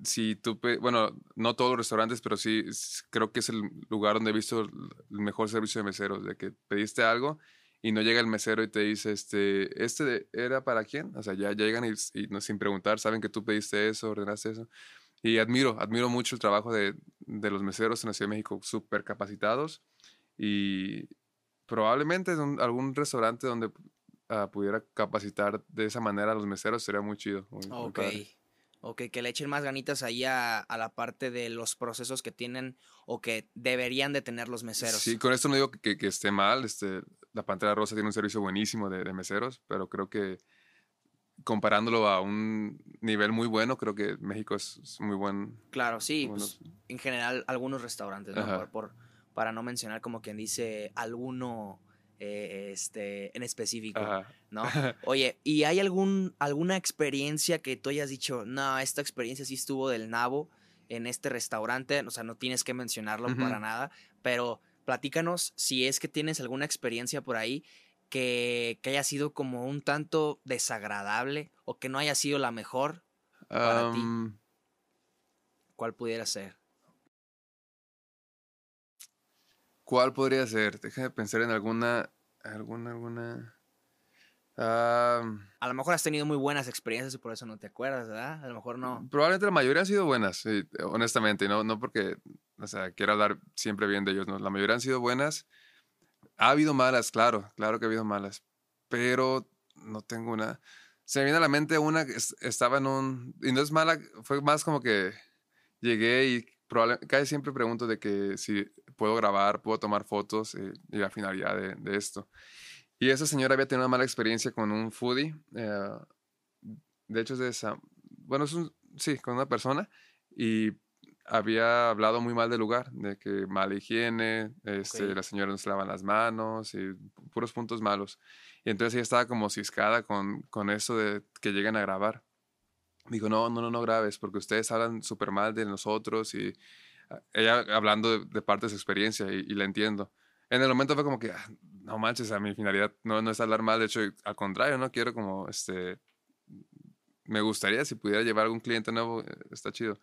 si tú, bueno, no todos los restaurantes, pero sí creo que es el lugar donde he visto el mejor servicio de meseros, de que pediste algo y no llega el mesero y te dice, este, ¿este era para quién? O sea, ya, llegan y, no, sin preguntar, saben que tú pediste eso, ordenaste eso. Y admiro, admiro mucho el trabajo de, de los meseros en la Ciudad de México, súper capacitados. Y probablemente en algún restaurante donde ah, pudiera capacitar de esa manera a los meseros sería muy chido. ok. Ok, que le echen más ganitas ahí a, a, la parte de los procesos que tienen o que deberían de tener los meseros. Sí, con esto no digo que, que esté mal. Este, la Pantera Rosa tiene un servicio buenísimo de, meseros, pero creo que comparándolo a un nivel muy bueno, creo que México es, muy buen. Claro, sí. Pues, en general, algunos restaurantes, ¿no? Por, para no mencionar como quien dice alguno eh, este, en específico, ¿no? Oye, ¿y hay algún, alguna experiencia que tú hayas dicho, no, esta experiencia sí estuvo del nabo en este restaurante? O sea, no tienes que mencionarlo para nada, pero platícanos si es que tienes alguna experiencia por ahí que, haya sido como un tanto desagradable o que no haya sido la mejor para ti. ¿Cuál pudiera ser? ¿Cuál podría ser? Déjame pensar en alguna, alguna, alguna. a lo mejor has tenido muy buenas experiencias y por eso no te acuerdas, ¿verdad? A lo mejor no. Probablemente la mayoría han sido buenas, honestamente, no, no porque o sea, quiero hablar siempre bien de ellos, ¿no? La mayoría han sido buenas. Ha habido malas, claro, claro que ha habido malas, pero no tengo una. Se me viene a la mente una que estaba en un. Y no es mala, fue más como que llegué y probablemente. Casi siempre pregunto de que si puedo grabar, puedo tomar fotos eh, y la finalidad de, de, esto. Y esa señora había tenido una mala experiencia con un foodie. Eh, de hecho, es de esa. Bueno, es un. Sí, con una persona. Y había hablado muy mal del lugar, de que mala higiene, este, la señora no se lavan las manos y puros puntos malos. Y entonces ella estaba como ciscada con, con eso de que lleguen a grabar. Dijo, no, no, no, no grabes, porque ustedes hablan súper mal de nosotros y ella hablando de, parte de su experiencia y, la entiendo. En el momento fue como que, ah, no manches, a mi finalidad no, no es hablar mal, de hecho, al contrario, no quiero como, este, me gustaría si pudiera llevar algún cliente nuevo, eh, está chido.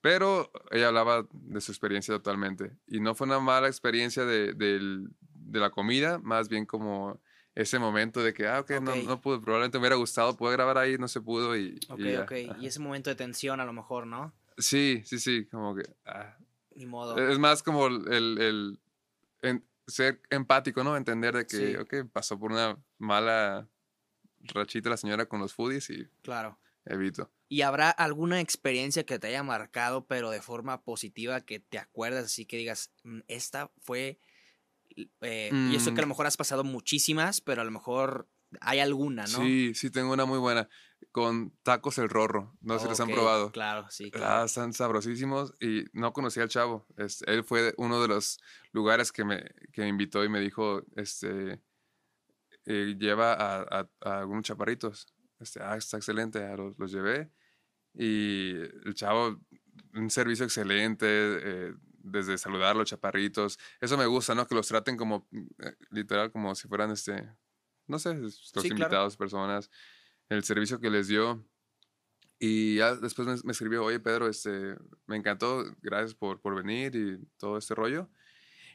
Pero ella hablaba de su experiencia totalmente. Y no fue una mala experiencia de, de la comida, más bien como ese momento de que, ah, ok, No, no pude, probablemente me hubiera gustado, pude grabar ahí, no se pudo y... Ok, y ok. Y ese momento de tensión a lo mejor, ¿no? Sí, sí, sí, como que... Ah. Ni modo. Es más como el, el ser empático, ¿no? Entender de que, ok, pasó por una mala rachita la señora con los foodies y... Claro. Evito. ¿Y habrá alguna experiencia que te haya marcado, pero de forma positiva, que te acuerdas así que digas, mm, esta fue... Eh, y eso que a lo mm. mejor has pasado muchísimas, pero a lo mejor hay alguna, ¿no? Sí, sí, tengo una muy buena. Con tacos el rorro. No sé si los han probado. Claro, sí. Ah, claro. están sabrosísimos y no conocía al chavo. él fue uno de los lugares que me, que me invitó y me dijo, este, eh, lleva a, a, a, algunos chaparritos. Este, ah, está excelente, los, los llevé y el chavo, un servicio excelente, eh, desde saludar a los chaparritos. Eso me gusta, ¿no? Que los traten como, eh, literal, como si fueran, este, no sé, los invitados, personas. El servicio que les dio. Y ya después me, escribió, oye, Pedro, este, me encantó, gracias por, por venir y todo este rollo.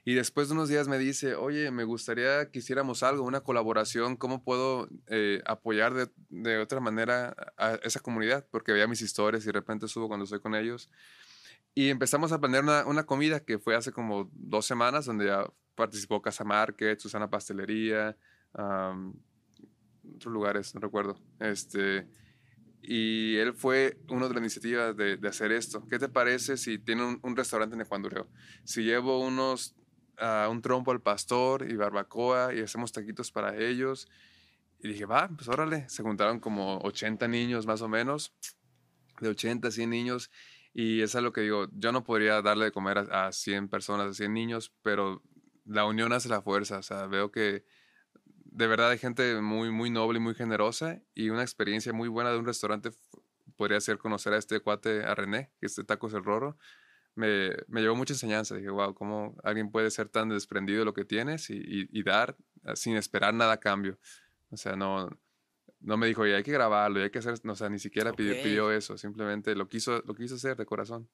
Y después de unos días me dice, oye, me gustaría que hiciéramos algo, una colaboración, ¿cómo puedo eh, apoyar de, de, otra manera a esa comunidad? Porque veía mis historias y de repente subo cuando estoy con ellos. Y empezamos a planear una, una comida que fue hace como dos semanas, donde ya participó Casa Market, Susana Pastelería, otros lugares, no recuerdo. Este, y él fue uno de las iniciativas de, de, hacer esto. ¿Qué te parece si tiene un, un restaurante en Ecuador? Si llevo unos un trompo al pastor y barbacoa y hacemos taquitos para ellos. Y dije, va, pues órale. Se juntaron como 80 niños más o menos, de 80 a 100 niños. Y eso es lo que digo, yo no podría darle de comer a, 100 personas, a 100 niños, pero la unión hace la fuerza. O sea, veo que de verdad hay gente muy, muy noble y muy generosa y una experiencia muy buena de un restaurante podría ser conocer a este cuate, a René, que este Tacos El Roro me, me llevó mucha enseñanza. Dije, wow, cómo alguien puede ser tan desprendido de lo que tienes y, y, dar ah, sin esperar nada a cambio. O sea, no, no me dijo, oye, hay que grabarlo, y hay que hacer, no, o sea, ni siquiera pidió, Ok. pidió eso, simplemente lo quiso, lo quiso hacer de corazón.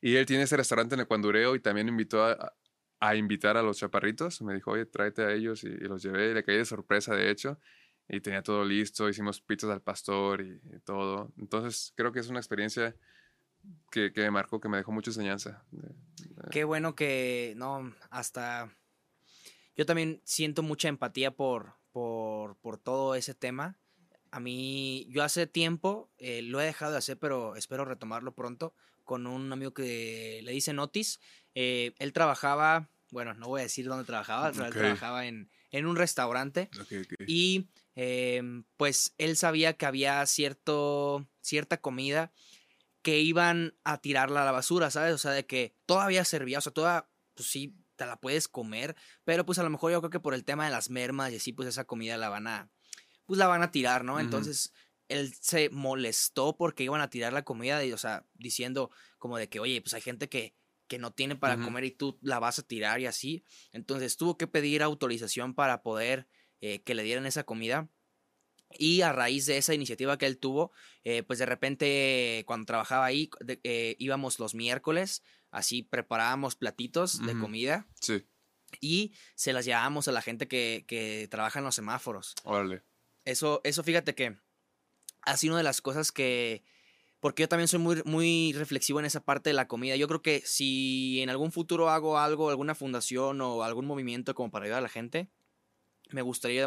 Y él tiene ese restaurante en Ecuandureo y también invitó a, a invitar a los chaparritos. Me dijo, oye, tráete a ellos y, y los llevé. Le caí de sorpresa, de hecho. Y tenía todo listo. Hicimos pizzas al pastor y, y todo. Entonces, creo que es una experiencia que, que me marcó, que me dejó mucha enseñanza. Qué bueno que, no, hasta... Yo también siento mucha empatía por, por, por todo ese tema. A mí, yo hace tiempo eh, lo he dejado de hacer, pero espero retomarlo pronto con un amigo que le dice Notis. Eh, él trabajaba, bueno, no voy a decir dónde trabajaba, pero él trabajaba en, en un restaurante. Ok, ok. Y em, pues él sabía que había cierto, cierta comida que iban a tirarla a la basura, ¿sabes? O sea, de que todavía servía, o sea, toda, pues sí, te la puedes comer, pero pues a lo mejor yo creo que por el tema de las mermas y así, pues esa comida la van a, pues la van a tirar, ¿no? Entonces él se molestó porque iban a tirar la comida, y, o sea, diciendo como de que, oye, pues hay gente que, que no tiene para comer y tú la vas a tirar y así. Entonces tuvo que pedir autorización para poder eh, que le dieran esa comida. Y a raíz de esa iniciativa que él tuvo, eh, pues de repente cuando trabajaba ahí, de- eh, íbamos los miércoles, así preparábamos platitos de comida Sí, y se las llevábamos a la gente que, que trabaja en los semáforos. órale. Eso, eso fíjate que ha sido una de las cosas que... Porque yo también soy muy, muy reflexivo en esa parte de la comida. Yo creo que si en algún futuro hago algo, alguna fundación o algún movimiento como para ayudar a la gente, me gustaría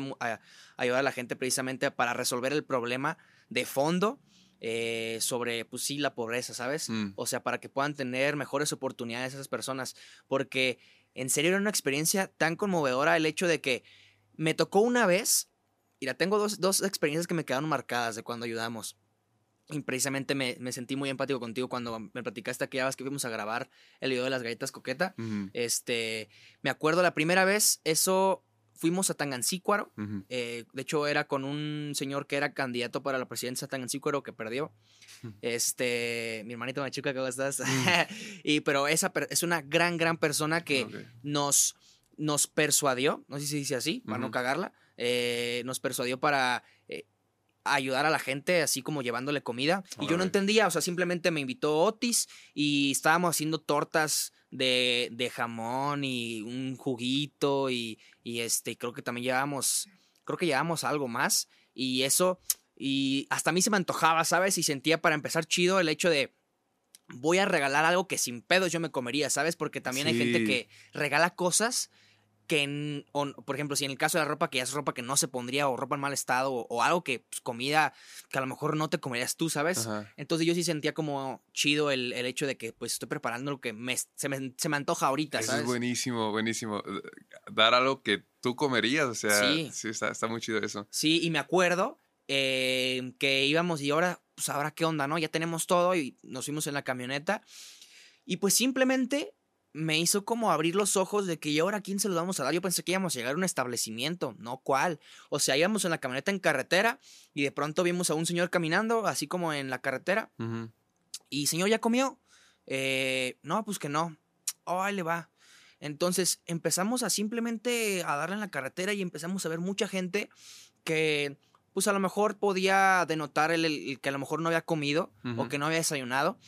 ayudar a la gente precisamente para resolver el problema de fondo eh, sobre, pues sí, la pobreza, ¿sabes? Mm. O sea, para que puedan tener mejores oportunidades esas personas. Porque en serio era una experiencia tan conmovedora el hecho de que me tocó una vez, tengo dos, dos experiencias que me quedaron marcadas de cuando ayudamos. Y precisamente me, me sentí muy empático contigo cuando me platicaste aquella vez que fuimos a grabar el video de las galletas coqueta. Este, me acuerdo la primera vez, eso fuimos a Tangancícuaro. ujú. eh, de hecho, era con un señor que era candidato para la presidencia de Tangancícuaro que perdió. Este, mi hermanito Machuca, ¿cómo estás? y, pero esa es una gran, gran persona que nos, nos persuadió, no sé si dice así, para no cagarla, eh, nos persuadió para eh, ayudar a la gente, así como llevándole comida. Y yo no entendía, o sea, simplemente me invitó Otis y estábamos haciendo tortas de, de jamón y un juguito y, y este, creo que también llevábamos, creo que llevábamos algo más y eso, y hasta a mí se me antojaba, ¿sabes? Y sentía para empezar chido el hecho de voy a regalar algo que sin pedos yo me comería, ¿sabes? Porque también hay gente que regala cosas que, en- o- por ejemplo, si en el caso de la ropa que ya es ropa que no se pondría o ropa en mal estado o, o algo que, pues, comida que a lo mejor no te comerías tú, ¿sabes? Ajá. Entonces yo sí sentía como chido el, el hecho de que pues estoy preparando lo que me, se, me, se me antoja ahorita, Eso ¿sabes? es buenísimo, buenísimo. Eh, Dar algo que tú comerías, o sea, Sí. sí, está, está muy chido eso. Sí, y me acuerdo eh, que íbamos y ahora, pues ahora qué onda, ¿no? Ya tenemos todo y nos fuimos en la camioneta. Y pues simplemente me hizo como abrir los ojos de que ¿y ahora a quién se los vamos a dar? Yo pensé que íbamos a llegar a un establecimiento, no cuál. O sea, íbamos en la camioneta en carretera y de pronto vimos a un señor caminando, así como en la carretera. Y señor, ¿ya comió? "Eh, no, pues que no. Oh, ahí le va. Entonces empezamos a simplemente a darle en la carretera y empezamos a ver mucha gente que pues a lo mejor podía denotar el, el que a lo mejor no había comido o que no había desayunado.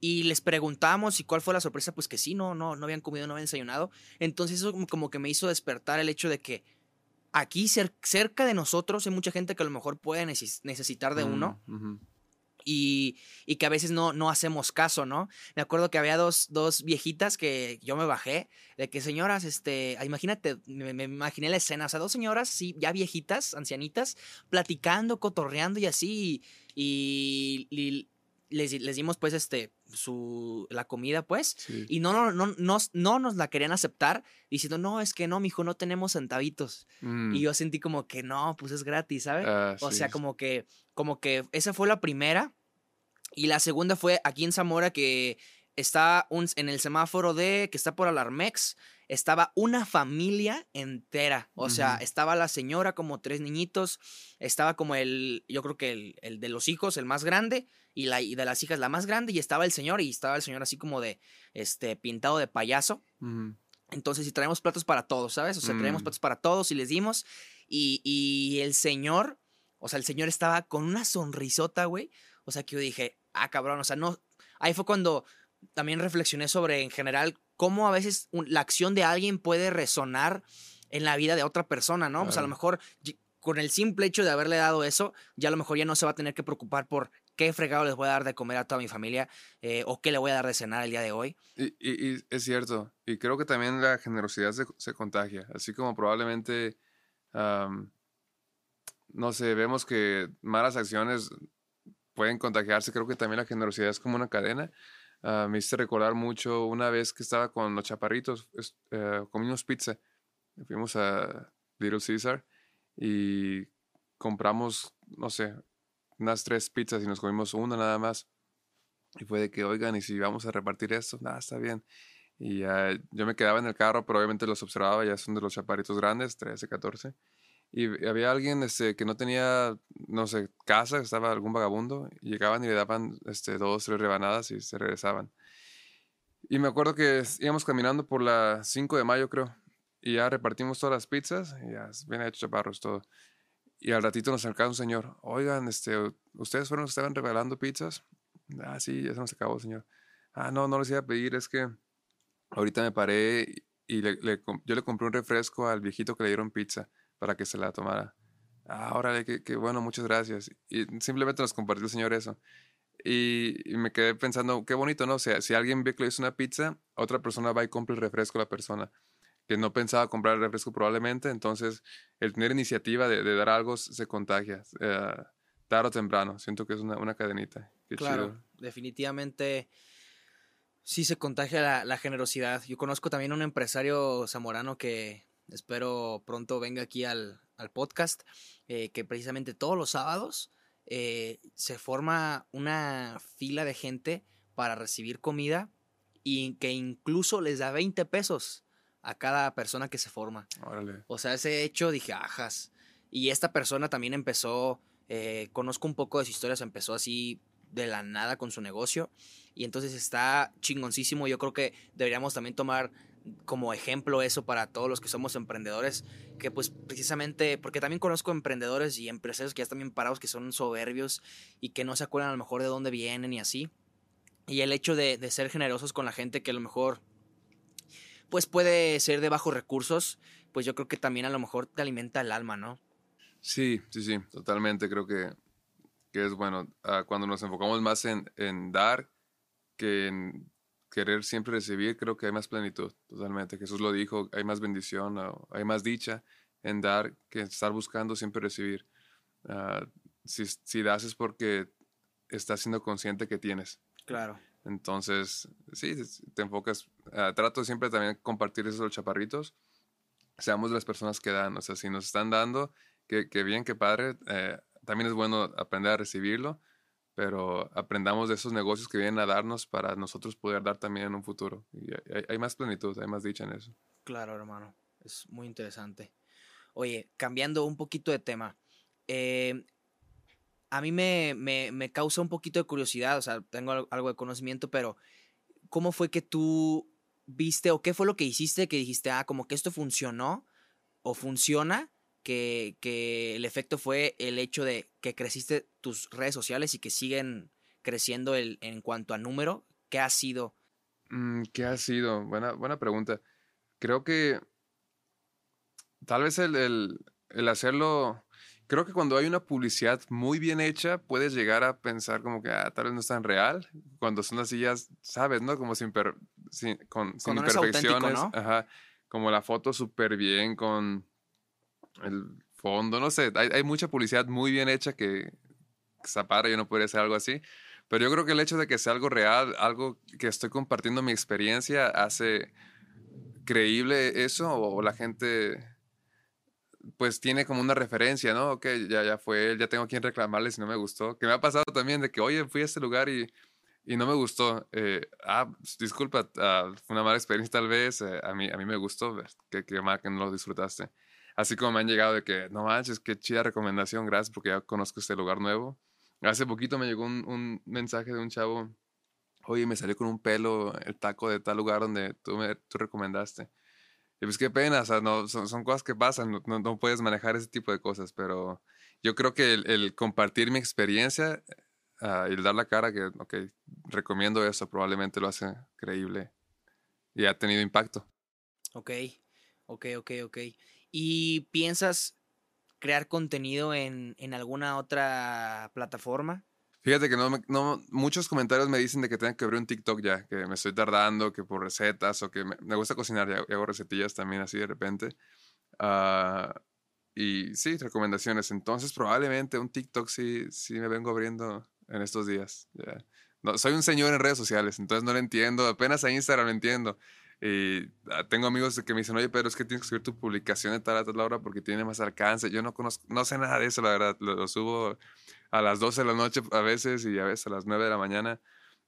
Y les preguntamos y cuál fue la sorpresa, pues que sí, no, no, no habían comido, no habían desayunado. Entonces eso como- que me hizo despertar el hecho de que aquí cer- cerca de nosotros hay mucha gente que a lo mejor puede neces- necesitar de uno Mm, ujú. y, y que a veces no, no hacemos caso, ¿no? Me acuerdo que había dos, dos viejitas que yo me bajé, de que señoras, este, ah, imagínate, me, me imaginé la escena, o sea, dos señoras, sí, ya viejitas, ancianitas, platicando, cotorreando y así, y, y les, les dimos pues este, su, la comida pues, Sí. y no, no, no, no, no nos la querían aceptar, diciendo, no, es que no, mijo, no tenemos centavitos. Mm. Y yo sentí como que no, pues es gratis, ¿sabes? Ah, O sí, sea, como que, como que esa fue la primera. Y la segunda fue aquí en Zamora que está un, en el semáforo de, que está por Alarmex, estaba una familia entera. O sea, estaba la señora como tres niñitos, estaba como el, yo creo que el, el de los hijos, el más grande, y, la, y de las hijas la más grande, y estaba el señor, y estaba el señor así como de, este, pintado de payaso. Entonces, si traemos platos para todos, ¿sabes? O sea, traemos Mm. platos para todos y les dimos. Y, y el señor, O sea, el señor estaba con una sonrisota, güey. O sea, que yo dije, ah, cabrón, o sea, no. Ahí fue cuando también reflexioné sobre, en general, cómo a veces la acción de alguien puede resonar en la vida de otra persona, ¿no? Pues a lo mejor con el simple hecho de haberle dado eso, ya a lo mejor ya no se va a tener que preocupar por qué fregado les voy a dar de comer a toda mi familia eh, o qué le voy a dar de cenar el día de hoy. Y, es cierto, y creo que también la generosidad se, contagia, así como probablemente, no sé, vemos que malas acciones pueden contagiarse, creo que también la generosidad es como una cadena. Ah, me hice recordar mucho una vez que estaba con los chaparritos, eh, comimos pizza, fuimos a Little Caesar y compramos, no sé, unas tres pizzas y nos comimos una nada más. Y fue de que, oigan, y si vamos a repartir esto, nada, está bien. Y yo me quedaba en el carro, pero obviamente los observaba, ya son de los chaparritos grandes, 13, 14. Y había alguien este, que no tenía, no sé, casa, estaba algún vagabundo, y llegaban y le daban este, dos, tres rebanadas y se regresaban. Y me acuerdo que íbamos caminando por la 5 de mayo, creo, y ya repartimos todas las pizzas, y ya, bien hecho chaparros, todo. Y al ratito nos acercaba un señor, oigan, este, ¿ustedes fueron que estaban regalando pizzas? Ah, sí, ya se nos acabó, señor. Ah, no, no les iba a pedir, es que ahorita me paré y le, yo le compré un refresco al viejito que le dieron pizza para que se la tomara. Ah, órale, qué, bueno, muchas gracias. Y simplemente nos compartió el señor eso. Y, me quedé pensando, qué bonito, ¿no? O sea, si alguien ve que le hizo una pizza, otra persona va y compra el refresco a la persona que no pensaba comprar el refresco probablemente. Entonces, el tener iniciativa de, dar algo se contagia, eh, tarde o temprano. Siento que es una, cadenita. claro, definitivamente sí se contagia la, generosidad. Yo conozco también a un empresario zamorano que espero pronto venga aquí al, podcast, eh, que precisamente todos los sábados eh, se forma una fila de gente para recibir comida y que incluso les da 20 pesos a cada persona que se forma. O sea, ese hecho dije, ajas. Y esta persona también empezó, eh, conozco un poco de su historia, se empezó así de la nada con su negocio. Y entonces está chingoncísimo. Yo creo que deberíamos también tomar como ejemplo eso para todos los que somos emprendedores, que pues precisamente, porque también conozco emprendedores y empresarios que ya están bien parados, que son soberbios y que no se acuerdan a lo mejor de dónde vienen y así. Y el hecho de, de ser generosos con la gente que a lo mejor pues puede ser de bajos recursos, pues yo creo que también a lo mejor te alimenta el alma, ¿no? Sí, sí, sí, totalmente. Creo que, que es bueno ah, cuando nos enfocamos más en, en, dar que en querer siempre recibir, creo que hay más plenitud, totalmente. Jesús lo dijo, hay más bendición, hay más dicha en dar que estar buscando siempre recibir. Ah, si, si das es porque estás siendo consciente que tienes. Claro. Entonces, sí, te enfocas. Ah, trato siempre también compartir eso a los chaparritos. Seamos las personas que dan. O sea, si nos están dando, que, bien, que padre. Eh, también es bueno aprender a recibirlo, pero aprendamos de esos negocios que vienen a darnos para nosotros poder dar también en un futuro. Y hay, más plenitud, hay más dicha en eso. Claro, hermano. Es muy interesante. Oye, cambiando un poquito de tema. Eh, a mí me, me, causa un poquito de curiosidad, o sea, tengo algo de conocimiento, pero ¿cómo fue que tú viste o qué fue lo que hiciste que dijiste, ah, como que esto funcionó o funciona, que, que el efecto fue el hecho de que creciste tus redes sociales y que siguen creciendo el, en cuanto a número? ¿Qué ha sido? Mm, ¿Qué ha sido? Buena, buena pregunta. Creo que tal vez el, el hacerlo creo que cuando hay una publicidad muy bien hecha, puedes llegar a pensar como que ah, tal vez no es tan real. Cuando son así ya, sabes, ¿no? Como sin, con, imperfecciones. Ajá. Como la foto súper bien con el fondo, no sé. Hay, hay, mucha publicidad muy bien hecha que zapara, yo no podría hacer algo así. Pero yo creo que el hecho de que sea algo real, algo que estoy compartiendo mi experiencia, hace creíble eso o la gente pues tiene como una referencia, ¿no? Ok, ya, ya fue él, ya tengo quien reclamarle si no me gustó. Que me ha pasado también de que, oye, fui a este lugar y, y no me gustó. Eh, ah, disculpa, ah, fue una mala experiencia tal vez. Eh, a, mí, a mí me gustó, que, que mal que no lo disfrutaste. Así como me han llegado de que, no manches, qué chida recomendación, gracias porque ya conozco este lugar nuevo. Hace poquito me llegó un, un mensaje de un chavo, oye, me salió con un pelo el taco de tal lugar donde tú me tú recomendaste. Y pues qué pena, o sea, no, son, cosas que pasan, no, puedes manejar ese tipo de cosas, pero yo creo que el, el compartir mi experiencia ah, y el dar la cara, que, ok, recomiendo eso, probablemente lo hace creíble y ha tenido impacto. Ok, ok, ok, ok. ¿Y piensas crear contenido en, en alguna otra plataforma? Fíjate que no, muchos comentarios me dicen de que tengo que abrir un TikTok ya, que me estoy tardando, que por recetas o que me, gusta cocinar y hago, recetillas también así de repente. Ah, y sí, recomendaciones. Entonces probablemente un TikTok sí, sí me vengo abriendo en estos días. soy un señor en redes sociales, entonces no lo entiendo. Apenas a Instagram lo entiendo. Y ah, tengo amigos que me dicen, oye, pero es que tienes que subir tu publicación de tal a hora porque tiene más alcance. Yo no conozco, no sé nada de eso, la verdad. Lo subo a las 12 de la noche a veces y a veces a las 9 de la mañana.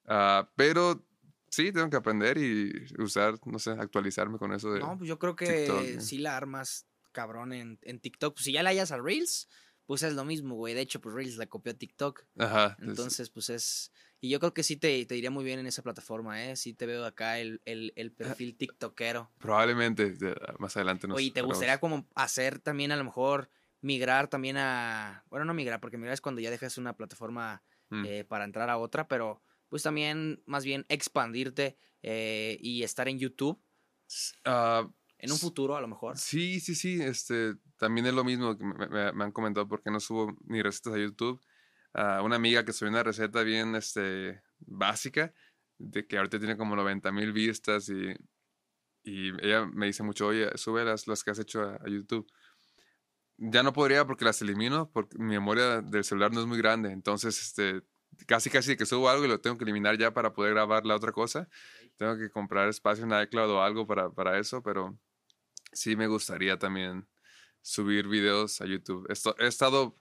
Ah, pero sí, tengo que aprender y usar, no sé, actualizarme con eso de... No, pues yo creo que TikTok, eh. sí la armas cabrón en, en TikTok. Pues si ya la hayas a Reels, pues es lo mismo, güey. De hecho, pues Reels la copió a TikTok. Ajá. es- Entonces, pues es... Y yo creo que sí te, te iría muy bien en esa plataforma, ¿eh? Sí te veo acá el, el, el perfil tiktokero. probablemente más adelante nos... Oye, ¿te gustaría como hacer también a lo mejor migrar también a... Bueno, no migrar, porque migrar es cuando ya dejas una plataforma Mm. eh, para entrar a otra, pero pues también más bien expandirte eh, y estar en YouTube Ah, en un futuro a lo mejor. Sí, sí, sí. Este, también es lo mismo que me, me- me han comentado porque no subo ni recetas a YouTube. Ah, una amiga que subió una receta bien este, básica, de que ahorita tiene como 90 mil vistas y, y ella me dice mucho, oye, sube las, las que has hecho a, a YouTube. Ya no podría porque las elimino, porque mi memoria del celular no es muy grande. Entonces, este, casi casi que subo algo y lo tengo que eliminar ya para poder grabar la otra cosa. Tengo que comprar espacio en iCloud o algo para, para eso, pero sí me gustaría también subir videos a YouTube. Esto, he estado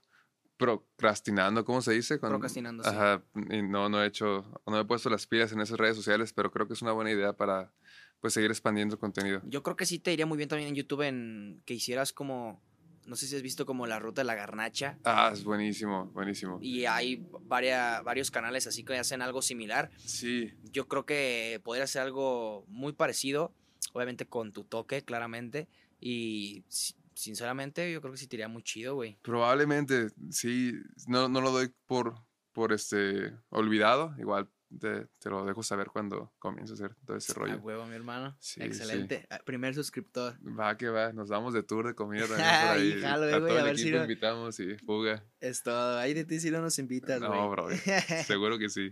procrastinando, ¿cómo se dice? Cuando- Procrastinando, sí. Ajá, y no, no he hecho, no he puesto las pilas en esas redes sociales, pero creo que es una buena idea para pues seguir expandiendo contenido. Yo creo que sí te iría muy bien también en YouTube en que hicieras como, no sé si has visto como la ruta de la garnacha. Ah, es buenísimo, buenísimo. Y hay varia- varios canales así que hacen algo similar. Sí, Yo creo que podría ser algo muy parecido, obviamente con tu toque, claramente. Y si- sinceramente, yo creo que sí te iría muy chido, güey. probablemente, sí, no, no lo doy por, por este, olvidado, igual te, te lo dejo saber cuando comience a hacer todo ese A rollo. huevo, mi hermano. Sí. Excelente. Ah, Primer suscriptor. Va que va, nos vamos de tour de comida también por ahí. Ay, jalo, a a el ver si no- invitamos y fuga. Es todo. Ahí de ti si no nos invitas, güey. No, bro, seguro que sí.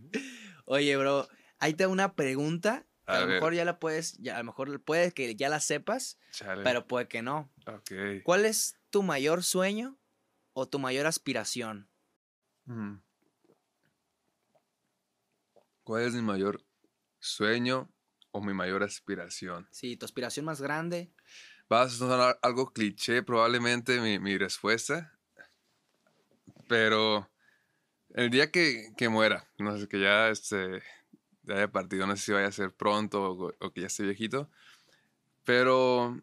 Oye, bro, ahí te hago una pregunta. que A, A lo ver. mejor ya la puedes, ya, a lo mejor puede que ya la sepas, Chale. pero puede que no. Ok. ¿Cuál es tu mayor sueño o tu mayor aspiración? Mm. ¿Cuál es mi mayor sueño o mi mayor aspiración? Sí, tu aspiración más grande. Va a sonar algo cliché probablemente mi, mi respuesta, pero el día que, que muera, no sé, que ya este, ya haya partido, no sé si vaya a ser pronto o, o que ya esté viejito, pero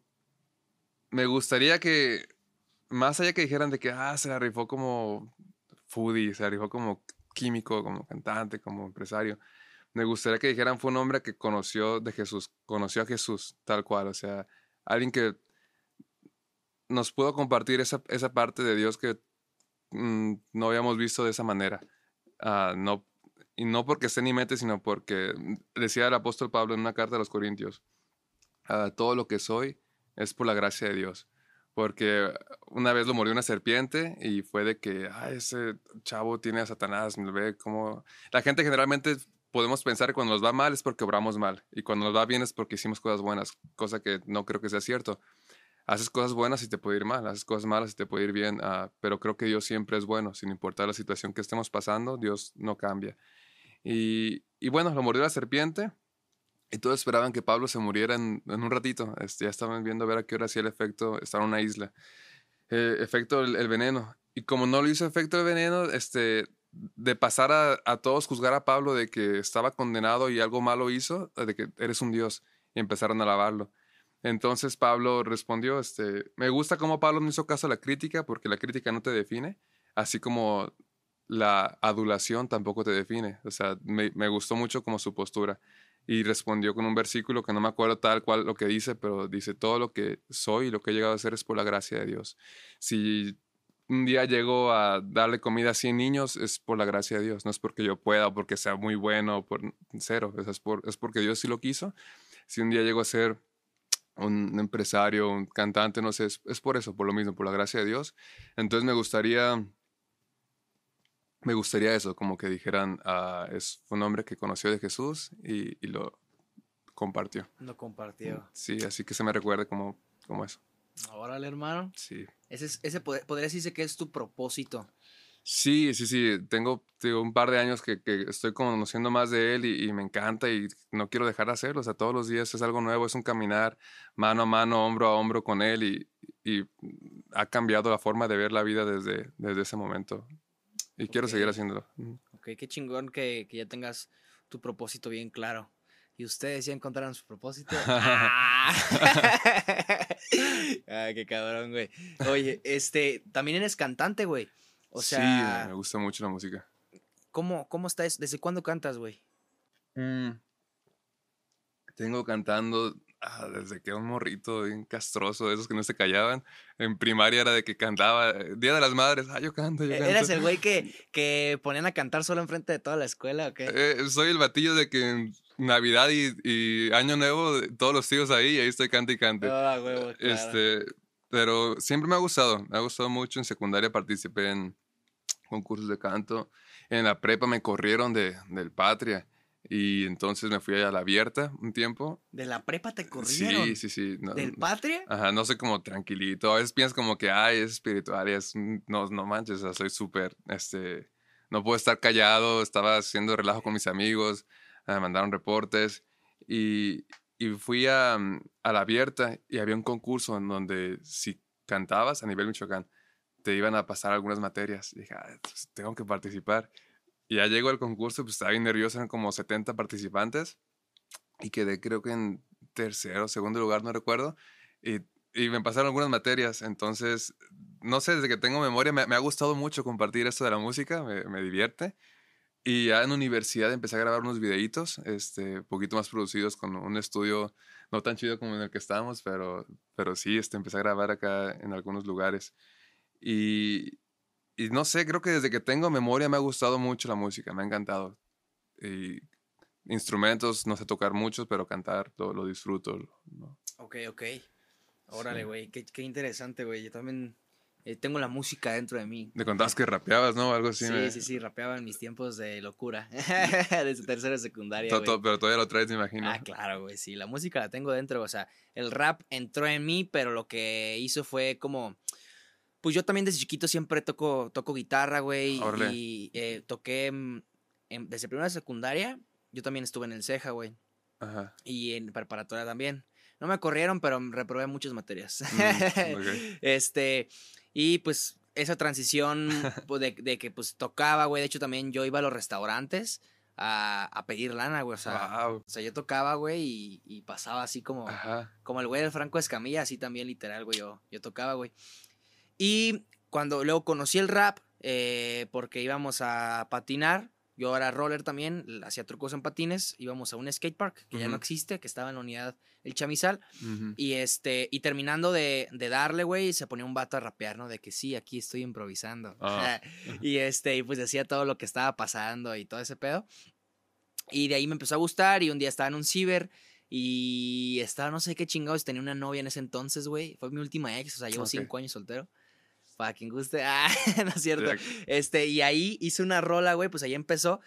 me gustaría que, más allá que dijeran de que, ah, se la rifó como foodie, se la rifó como químico, como cantante, como empresario, me gustaría que dijeran fue un hombre que conoció de Jesús, conoció a Jesús tal cual, o sea, alguien que nos pudo compartir esa, esa parte de Dios que mm, no habíamos visto de esa manera. Ah, no, y no porque esté en mi mente, sino porque mm, decía el apóstol Pablo en una carta a los Corintios, ah, todo lo que soy es por la gracia de Dios. Porque una vez lo mordió una serpiente y fue de que, ah, ese chavo tiene a Satanás, ve como... La gente generalmente podemos pensar que cuando nos va mal es porque obramos mal y cuando nos va bien es porque hicimos cosas buenas, cosa que no creo que sea cierto. Haces cosas buenas y te puede ir mal, haces cosas malas y te puede ir bien, ah, pero creo que Dios siempre es bueno, sin importar la situación que estemos pasando, Dios no cambia. Y, y bueno, lo mordió la serpiente y todos esperaban que Pablo se muriera en, un ratito. Este, ya estaban viendo a ver a qué hora hacía el efecto, estaba en una isla. Eh, efecto el, veneno. Y como no lo hizo efecto el veneno, este, de pasar a, a todos juzgar a Pablo de que estaba condenado y algo malo hizo, de que eres un Dios, y empezaron a alabarlo. Entonces Pablo respondió, este, me gusta cómo Pablo no hizo caso a la crítica, porque la crítica no te define, así como la adulación tampoco te define. O sea, me, me gustó mucho como su postura. Y respondió con un versículo que no me acuerdo tal cual lo que dice, pero dice, todo lo que soy y lo que he llegado a ser es por la gracia de Dios. Si un día llego a darle comida a 100 niños, es por la gracia de Dios, no es porque yo pueda o porque sea muy bueno, por cero, es, es porque Dios sí lo quiso. Si un día llego a ser un empresario, un cantante, no sé, es, es por eso, por lo mismo, por la gracia de Dios. Entonces me gustaría me gustaría eso, como que dijeran, ah, es un hombre que conoció de Jesús y, y, lo compartió. Lo compartió. Sí, así que se me recuerde como, como eso. Órale, hermano. Sí. Ese, ese podría decirse que es tu propósito. Sí, sí, sí. Tengo, tengo un par de años que, que, estoy conociendo más de él y, y, me encanta y no quiero dejar de hacerlo. O sea, todos los días es algo nuevo, es un caminar mano a mano, hombro a hombro con él y, y ha cambiado la forma de ver la vida desde, desde ese momento. Y okay. quiero seguir haciéndolo. Ok, qué chingón que, que, ya tengas tu propósito bien claro. ¿Y ustedes ya encontraron su propósito? ah, qué cabrón, güey. Oye, este, también eres cantante, güey. O sea. Sí, me gusta mucho la música. ¿Cómo, cómo estás? ¿Desde cuándo cantas, güey? Mm. Tengo cantando ah, desde que era un morrito bien castroso, de esos que no se callaban. En primaria era de que cantaba, eh, Día de las Madres, ah, yo canto, yo canto. ¿Eras el güey que, que ponían a cantar solo enfrente de toda la escuela o qué? Eh, soy el batillo de que en Navidad y, y, Año Nuevo, todos los tíos ahí, y ahí estoy cante y cante. Ah, huevo, claro. Este, pero siempre me ha gustado, me ha gustado mucho. En secundaria participé en concursos de canto. En la prepa me corrieron de, del Patria. Y entonces me fui a la abierta un tiempo. ¿De la prepa te corrieron? Sí, sí, sí. No, ¿Del patria? Ajá, no sé, como tranquilito. A veces piensas como que, ay, es espiritual y es, no, no manches, o sea, soy súper, este, no puedo estar callado, estaba haciendo relajo con mis amigos, me mandaron reportes y, y fui a, a la abierta y había un concurso en donde si cantabas a nivel Michoacán, te iban a pasar algunas materias. Y dije, ah, pues tengo que participar. Y ya llego al concurso, pues estaba bien nervioso, eran como 70 participantes y quedé creo que en tercero, segundo lugar, no recuerdo. Y, y me pasaron algunas materias, entonces, no sé, desde que tengo memoria, me, me ha gustado mucho compartir esto de la música, me, me, divierte. Y ya en universidad empecé a grabar unos videitos, este, poquito más producidos con un estudio no tan chido como en el que estábamos, pero, pero sí, este, empecé a grabar acá en algunos lugares. Y, y no sé, creo que desde que tengo memoria me ha gustado mucho la música, me ha encantado. Y instrumentos, no sé tocar muchos, pero cantar lo, lo disfruto. ¿no? Ok, ok. Órale, güey, sí. qué, qué, interesante, güey. Yo también eh, tengo la música dentro de mí. Me contabas que rapeabas, ¿no? Algo así. Sí, me... sí, sí, rapeaba en mis tiempos de locura. de tercera secundaria. To, to, pero todavía lo traes, me imagino. Ah, claro, güey, sí. La música la tengo dentro. O sea, el rap entró en mí, pero lo que hizo fue como pues yo también desde chiquito siempre toco, toco guitarra, güey. Y eh, toqué en, desde primera secundaria. Yo también estuve en el CEJA, güey. Ajá. Y en preparatoria también. No me corrieron, pero reprobé muchas materias. Mm, okay. este, y pues esa transición pues, de, de, que pues tocaba, güey. De hecho, también yo iba a los restaurantes a, a pedir lana, güey. O sea, wow. o sea, yo tocaba, güey, y, y, pasaba así como, Ajá. como el güey del Franco Escamilla, así también literal, güey. Yo, yo tocaba, güey. Y cuando luego conocí el rap, eh, porque íbamos a patinar, yo era roller también, hacía trucos en patines, íbamos a un skatepark que uh -huh. ya no existe, que estaba en la unidad El Chamizal, uh -huh. y este, y terminando de, de darle, güey, se ponía un vato a rapear, ¿no? De que sí, aquí estoy improvisando. Oh. y este, y pues decía todo lo que estaba pasando y todo ese pedo. Y de ahí me empezó a gustar, y un día estaba en un ciber, y estaba, no sé qué chingados, tenía una novia en ese entonces, güey. Fue mi última ex, o sea, llevo okay. cinco años soltero quien guste. Ah, no es cierto. Este, y ahí hice una rola, güey, pues ahí empezó.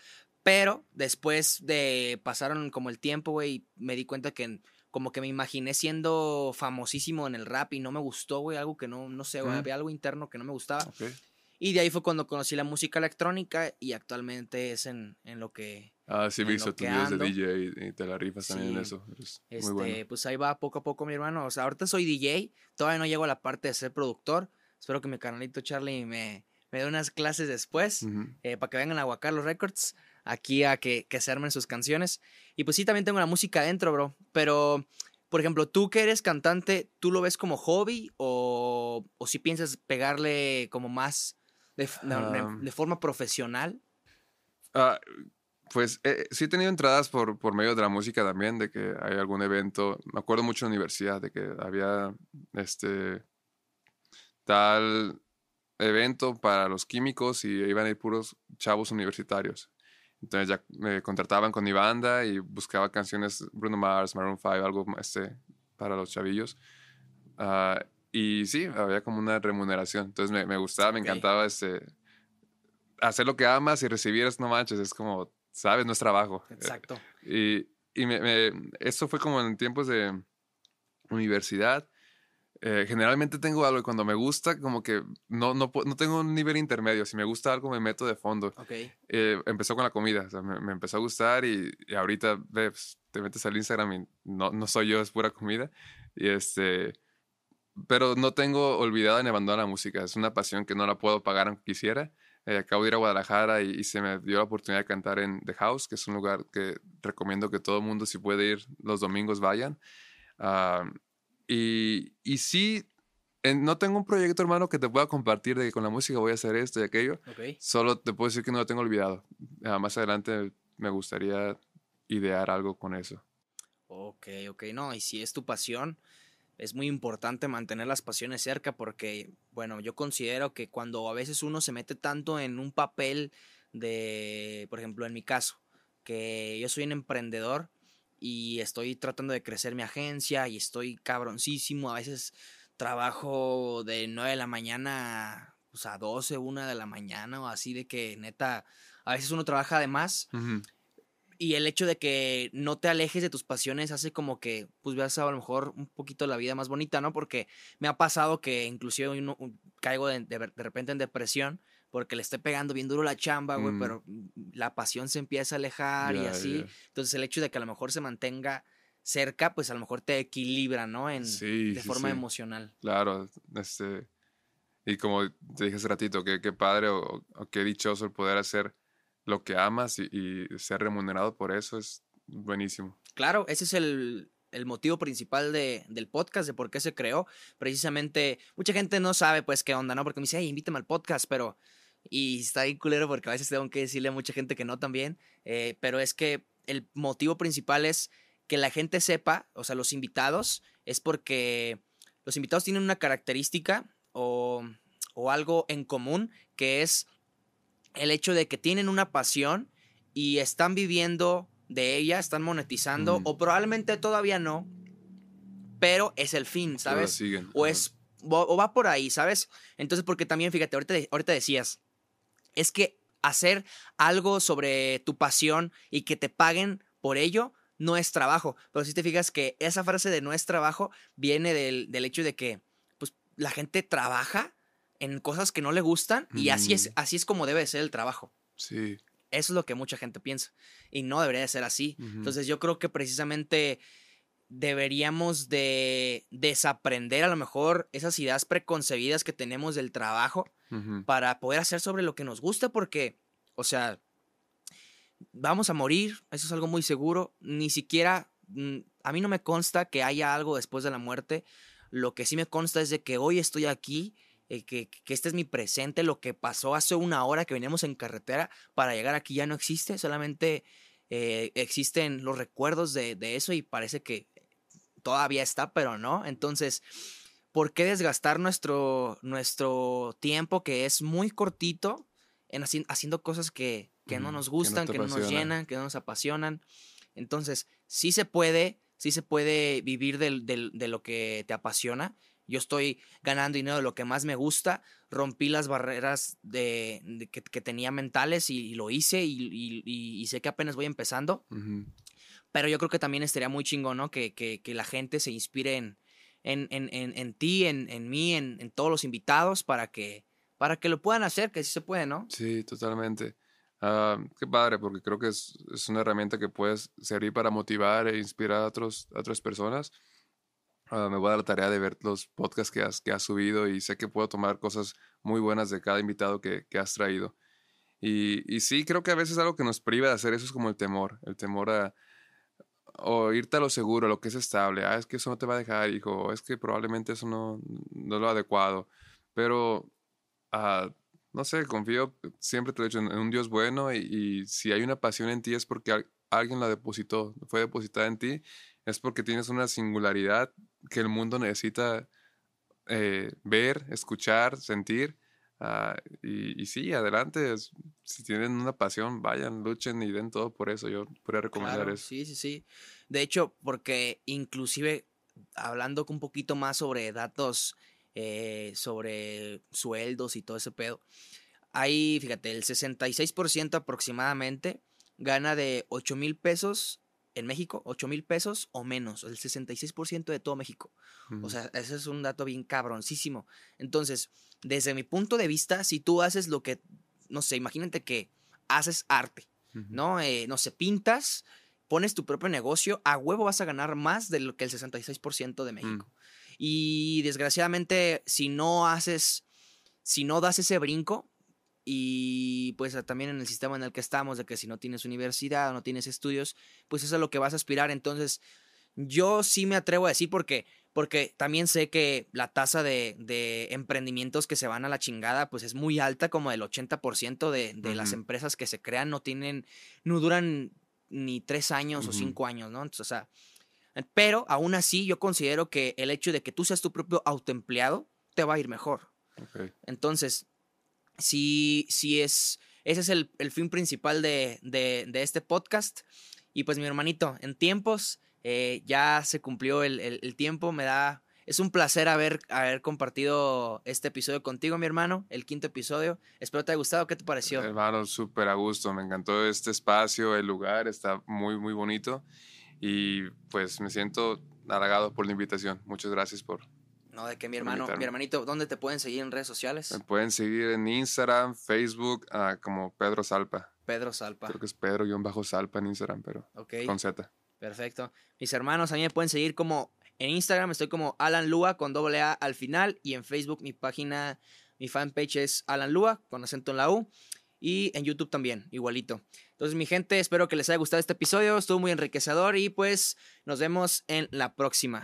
Pero después de pasaron como el tiempo, güey, me di cuenta que como que me imaginé siendo famosísimo en el rap y no me gustó, güey, algo que no, no sé, güey, mm. había algo interno que no me gustaba. Okay. Y de ahí fue cuando conocí la música electrónica y actualmente es en, en lo que. Ah, sí, he visto tus videos de DJ y, te la rifas sí. también en eso. Eres este, muy bueno. Pues ahí va poco a poco, mi hermano. O sea, ahorita soy DJ, todavía no llego a la parte de ser productor. Espero que mi canalito Charlie me, me dé unas clases después uh -huh. eh, para que vengan a Huacar los Records aquí a que, que se armen sus canciones. Y pues sí, también tengo la música dentro, bro. Pero, por ejemplo, tú que eres cantante, ¿tú lo ves como hobby o, o si piensas pegarle como más de, um, de, de forma profesional? Uh, pues eh, sí he tenido entradas por, por medio de la música también, de que hay algún evento. Me acuerdo mucho en la universidad de que había este tal evento para los químicos y iban a ir puros chavos universitarios. Entonces ya me contrataban con mi banda y buscaba canciones Bruno Mars, Maroon 5, algo este, para los chavillos. Ah, y sí, había como una remuneración. Entonces me, me gustaba, me encantaba este, hacer lo que amas y recibir, no manches, es como, sabes, no es trabajo. Exacto. Y, y me, me, esto fue como en tiempos de universidad. Eh, generalmente tengo algo y cuando me gusta, como que no, no, no, tengo un nivel intermedio. Si me gusta algo, me meto de fondo. Okay. Eh, empezó con la comida, o sea, me, me, empezó a gustar y, y ahorita ves, te metes al Instagram y no, no soy yo, es pura comida. Y este, pero no tengo olvidado ni abandonado la música. Es una pasión que no la puedo pagar aunque quisiera. Eh, acabo de ir a Guadalajara y, y, se me dio la oportunidad de cantar en The House, que es un lugar que recomiendo que todo el mundo, si puede ir los domingos, vayan. Uh, y, y sí, en, no tengo un proyecto, hermano, que te pueda compartir de que con la música voy a hacer esto y aquello. Okay. Solo te puedo decir que no lo tengo olvidado. Uh, más adelante me gustaría idear algo con eso. Ok, ok, no, y si es tu pasión, es muy importante mantener las pasiones cerca porque, bueno, yo considero que cuando a veces uno se mete tanto en un papel de, por ejemplo, en mi caso, que yo soy un emprendedor y estoy tratando de crecer mi agencia y estoy cabroncísimo, a veces trabajo de 9 de la mañana pues, a 12, 1 de la mañana o así de que neta, a veces uno trabaja de más. Uh -huh y el hecho de que no te alejes de tus pasiones hace como que pues veas a lo mejor un poquito la vida más bonita, ¿no? Porque me ha pasado que inclusive uno, caigo de, de, de, repente en depresión porque le estoy pegando bien duro la chamba, güey, mm. pero la pasión se empieza a alejar yeah, y así. Yeah. Entonces el hecho de que a lo mejor se mantenga cerca, pues a lo mejor te equilibra, ¿no? En, sí, de sí, forma sí. emocional. Claro, este... Y como te dije hace ratito, qué, qué padre o, o qué dichoso el poder hacer lo que amas y, y, ser remunerado por eso es buenísimo. Claro, ese es el, el motivo principal de, del podcast, de por qué se creó. Precisamente, mucha gente no sabe pues qué onda, ¿no? Porque me dice, hey, invítame al podcast, pero... Y está ahí culero porque a veces tengo que decirle a mucha gente que no también. Eh, pero es que el motivo principal es que la gente sepa, o sea, los invitados, es porque los invitados tienen una característica o, o algo en común que es el hecho de que tienen una pasión y están viviendo de ella, están monetizando, mm. o probablemente todavía no, pero es el fin, ¿sabes? O es o va por ahí, ¿sabes? Entonces, porque también, fíjate, ahorita, ahorita decías, es que hacer algo sobre tu pasión y que te paguen por ello no es trabajo. Pero si te fijas que esa frase de no es trabajo viene del, del hecho de que pues, la gente trabaja en cosas que no le gustan y así es, así es como debe ser el trabajo. Sí. Eso es lo que mucha gente piensa y no debería de ser así. Uh -huh. Entonces yo creo que precisamente deberíamos de desaprender a lo mejor esas ideas preconcebidas que tenemos del trabajo uh -huh. para poder hacer sobre lo que nos gusta porque, o sea, vamos a morir, eso es algo muy seguro, ni siquiera, mm, a mí no me consta que haya algo después de la muerte, lo que sí me consta es de que hoy estoy aquí eh, que, que, este es mi presente, lo que pasó hace una hora que veníamos en carretera para llegar aquí ya no existe, solamente eh, existen los recuerdos de, de, eso y parece que todavía está, pero no. Entonces, ¿por qué desgastar nuestro, nuestro tiempo que es muy cortito en haci haciendo cosas que, que no nos gustan, que no, que no nos llenan, que no nos apasionan? Entonces, sí se puede, sí se puede vivir del, del, de lo que te apasiona, yo estoy ganando dinero de lo que más me gusta, rompí las barreras de, de que, que, tenía mentales y, y lo hice y, y, y, sé que apenas voy empezando. Uh -huh. Pero yo creo que también estaría muy chingón, ¿no? Que, que, que la gente se inspire en, en, en, en, ti, en, mí, en, todos los invitados para que, para que lo puedan hacer, que sí se puede, ¿no? Sí, totalmente. Uh, qué padre, porque creo que es, es, una herramienta que puedes servir para motivar e inspirar a, otros, a otras personas. Uh, me voy a dar la tarea de ver los podcasts que has, que has subido y sé que puedo tomar cosas muy buenas de cada invitado que, que has traído. Y, y, sí, creo que a veces algo que nos priva de hacer eso es como el temor, el temor a o irte a lo seguro, lo que es estable. Ah, es que eso no te va a dejar, hijo. Es que probablemente eso no, no es lo adecuado. Pero, uh, no sé, confío, siempre te he dicho, en, un Dios bueno y, y, si hay una pasión en ti es porque alguien la depositó, fue depositada en ti, es porque tienes una singularidad que el mundo necesita eh, ver, escuchar, sentir. Y, y, sí, adelante. si tienen una pasión, vayan, luchen y den todo por eso. Yo podría recomendar eso. Sí, sí, sí. De hecho, porque inclusive hablando un poquito más sobre datos, eh, sobre sueldos y todo ese pedo, hay, fíjate, el 66% aproximadamente gana de 8 mil pesos en México, 8 mil pesos o menos, el 66% de todo México. O sea, ese es un dato bien cabroncísimo. Entonces, desde mi punto de vista, si tú haces lo que, no sé, imagínate que haces arte, ¿no? Eh, no sé, pintas, pones tu propio negocio, a huevo vas a ganar más de lo que el 66% de México. Mm. Y desgraciadamente, si no haces, si no das ese brinco, y pues también en el sistema en el que estamos, de que si no tienes universidad o no tienes estudios, pues eso es a lo que vas a aspirar. Entonces, yo sí me atrevo a decir porque, porque también sé que la tasa de, de emprendimientos que se van a la chingada, pues es muy alta, como el 80% de, de las empresas que se crean no tienen, no duran ni tres años o cinco años, ¿no? Entonces, o sea, pero aún así yo considero que el hecho de que tú seas tu propio autoempleado te va a ir mejor. Entonces, sí, sí es, ese es el, fin principal de, este podcast. Y pues mi hermanito, en tiempos, eh, ya se cumplió el, tiempo, me da, es un placer haber, haber compartido este episodio contigo, mi hermano, el quinto episodio. Espero te haya gustado, ¿qué te pareció? Hermano, súper a gusto, me encantó este espacio, el lugar, está muy, muy bonito. Y pues me siento halagado por la invitación. Muchas gracias por, no, de que mi hermano, mi hermanito, ¿dónde te pueden seguir en redes sociales? Me pueden seguir en Instagram, Facebook, ah, como Pedro Salpa. Pedro Salpa. Creo que es Pedro-Salpa en Instagram, pero con Z. Perfecto. Mis hermanos, a mí me pueden seguir como en Instagram, estoy como Alan Lua con doble A al final. Y en Facebook, mi página, mi fanpage es Alan Lua con acento en la U. Y en YouTube también, igualito. Entonces, mi gente, espero que les haya gustado este episodio. Estuvo muy enriquecedor y pues nos vemos en la próxima.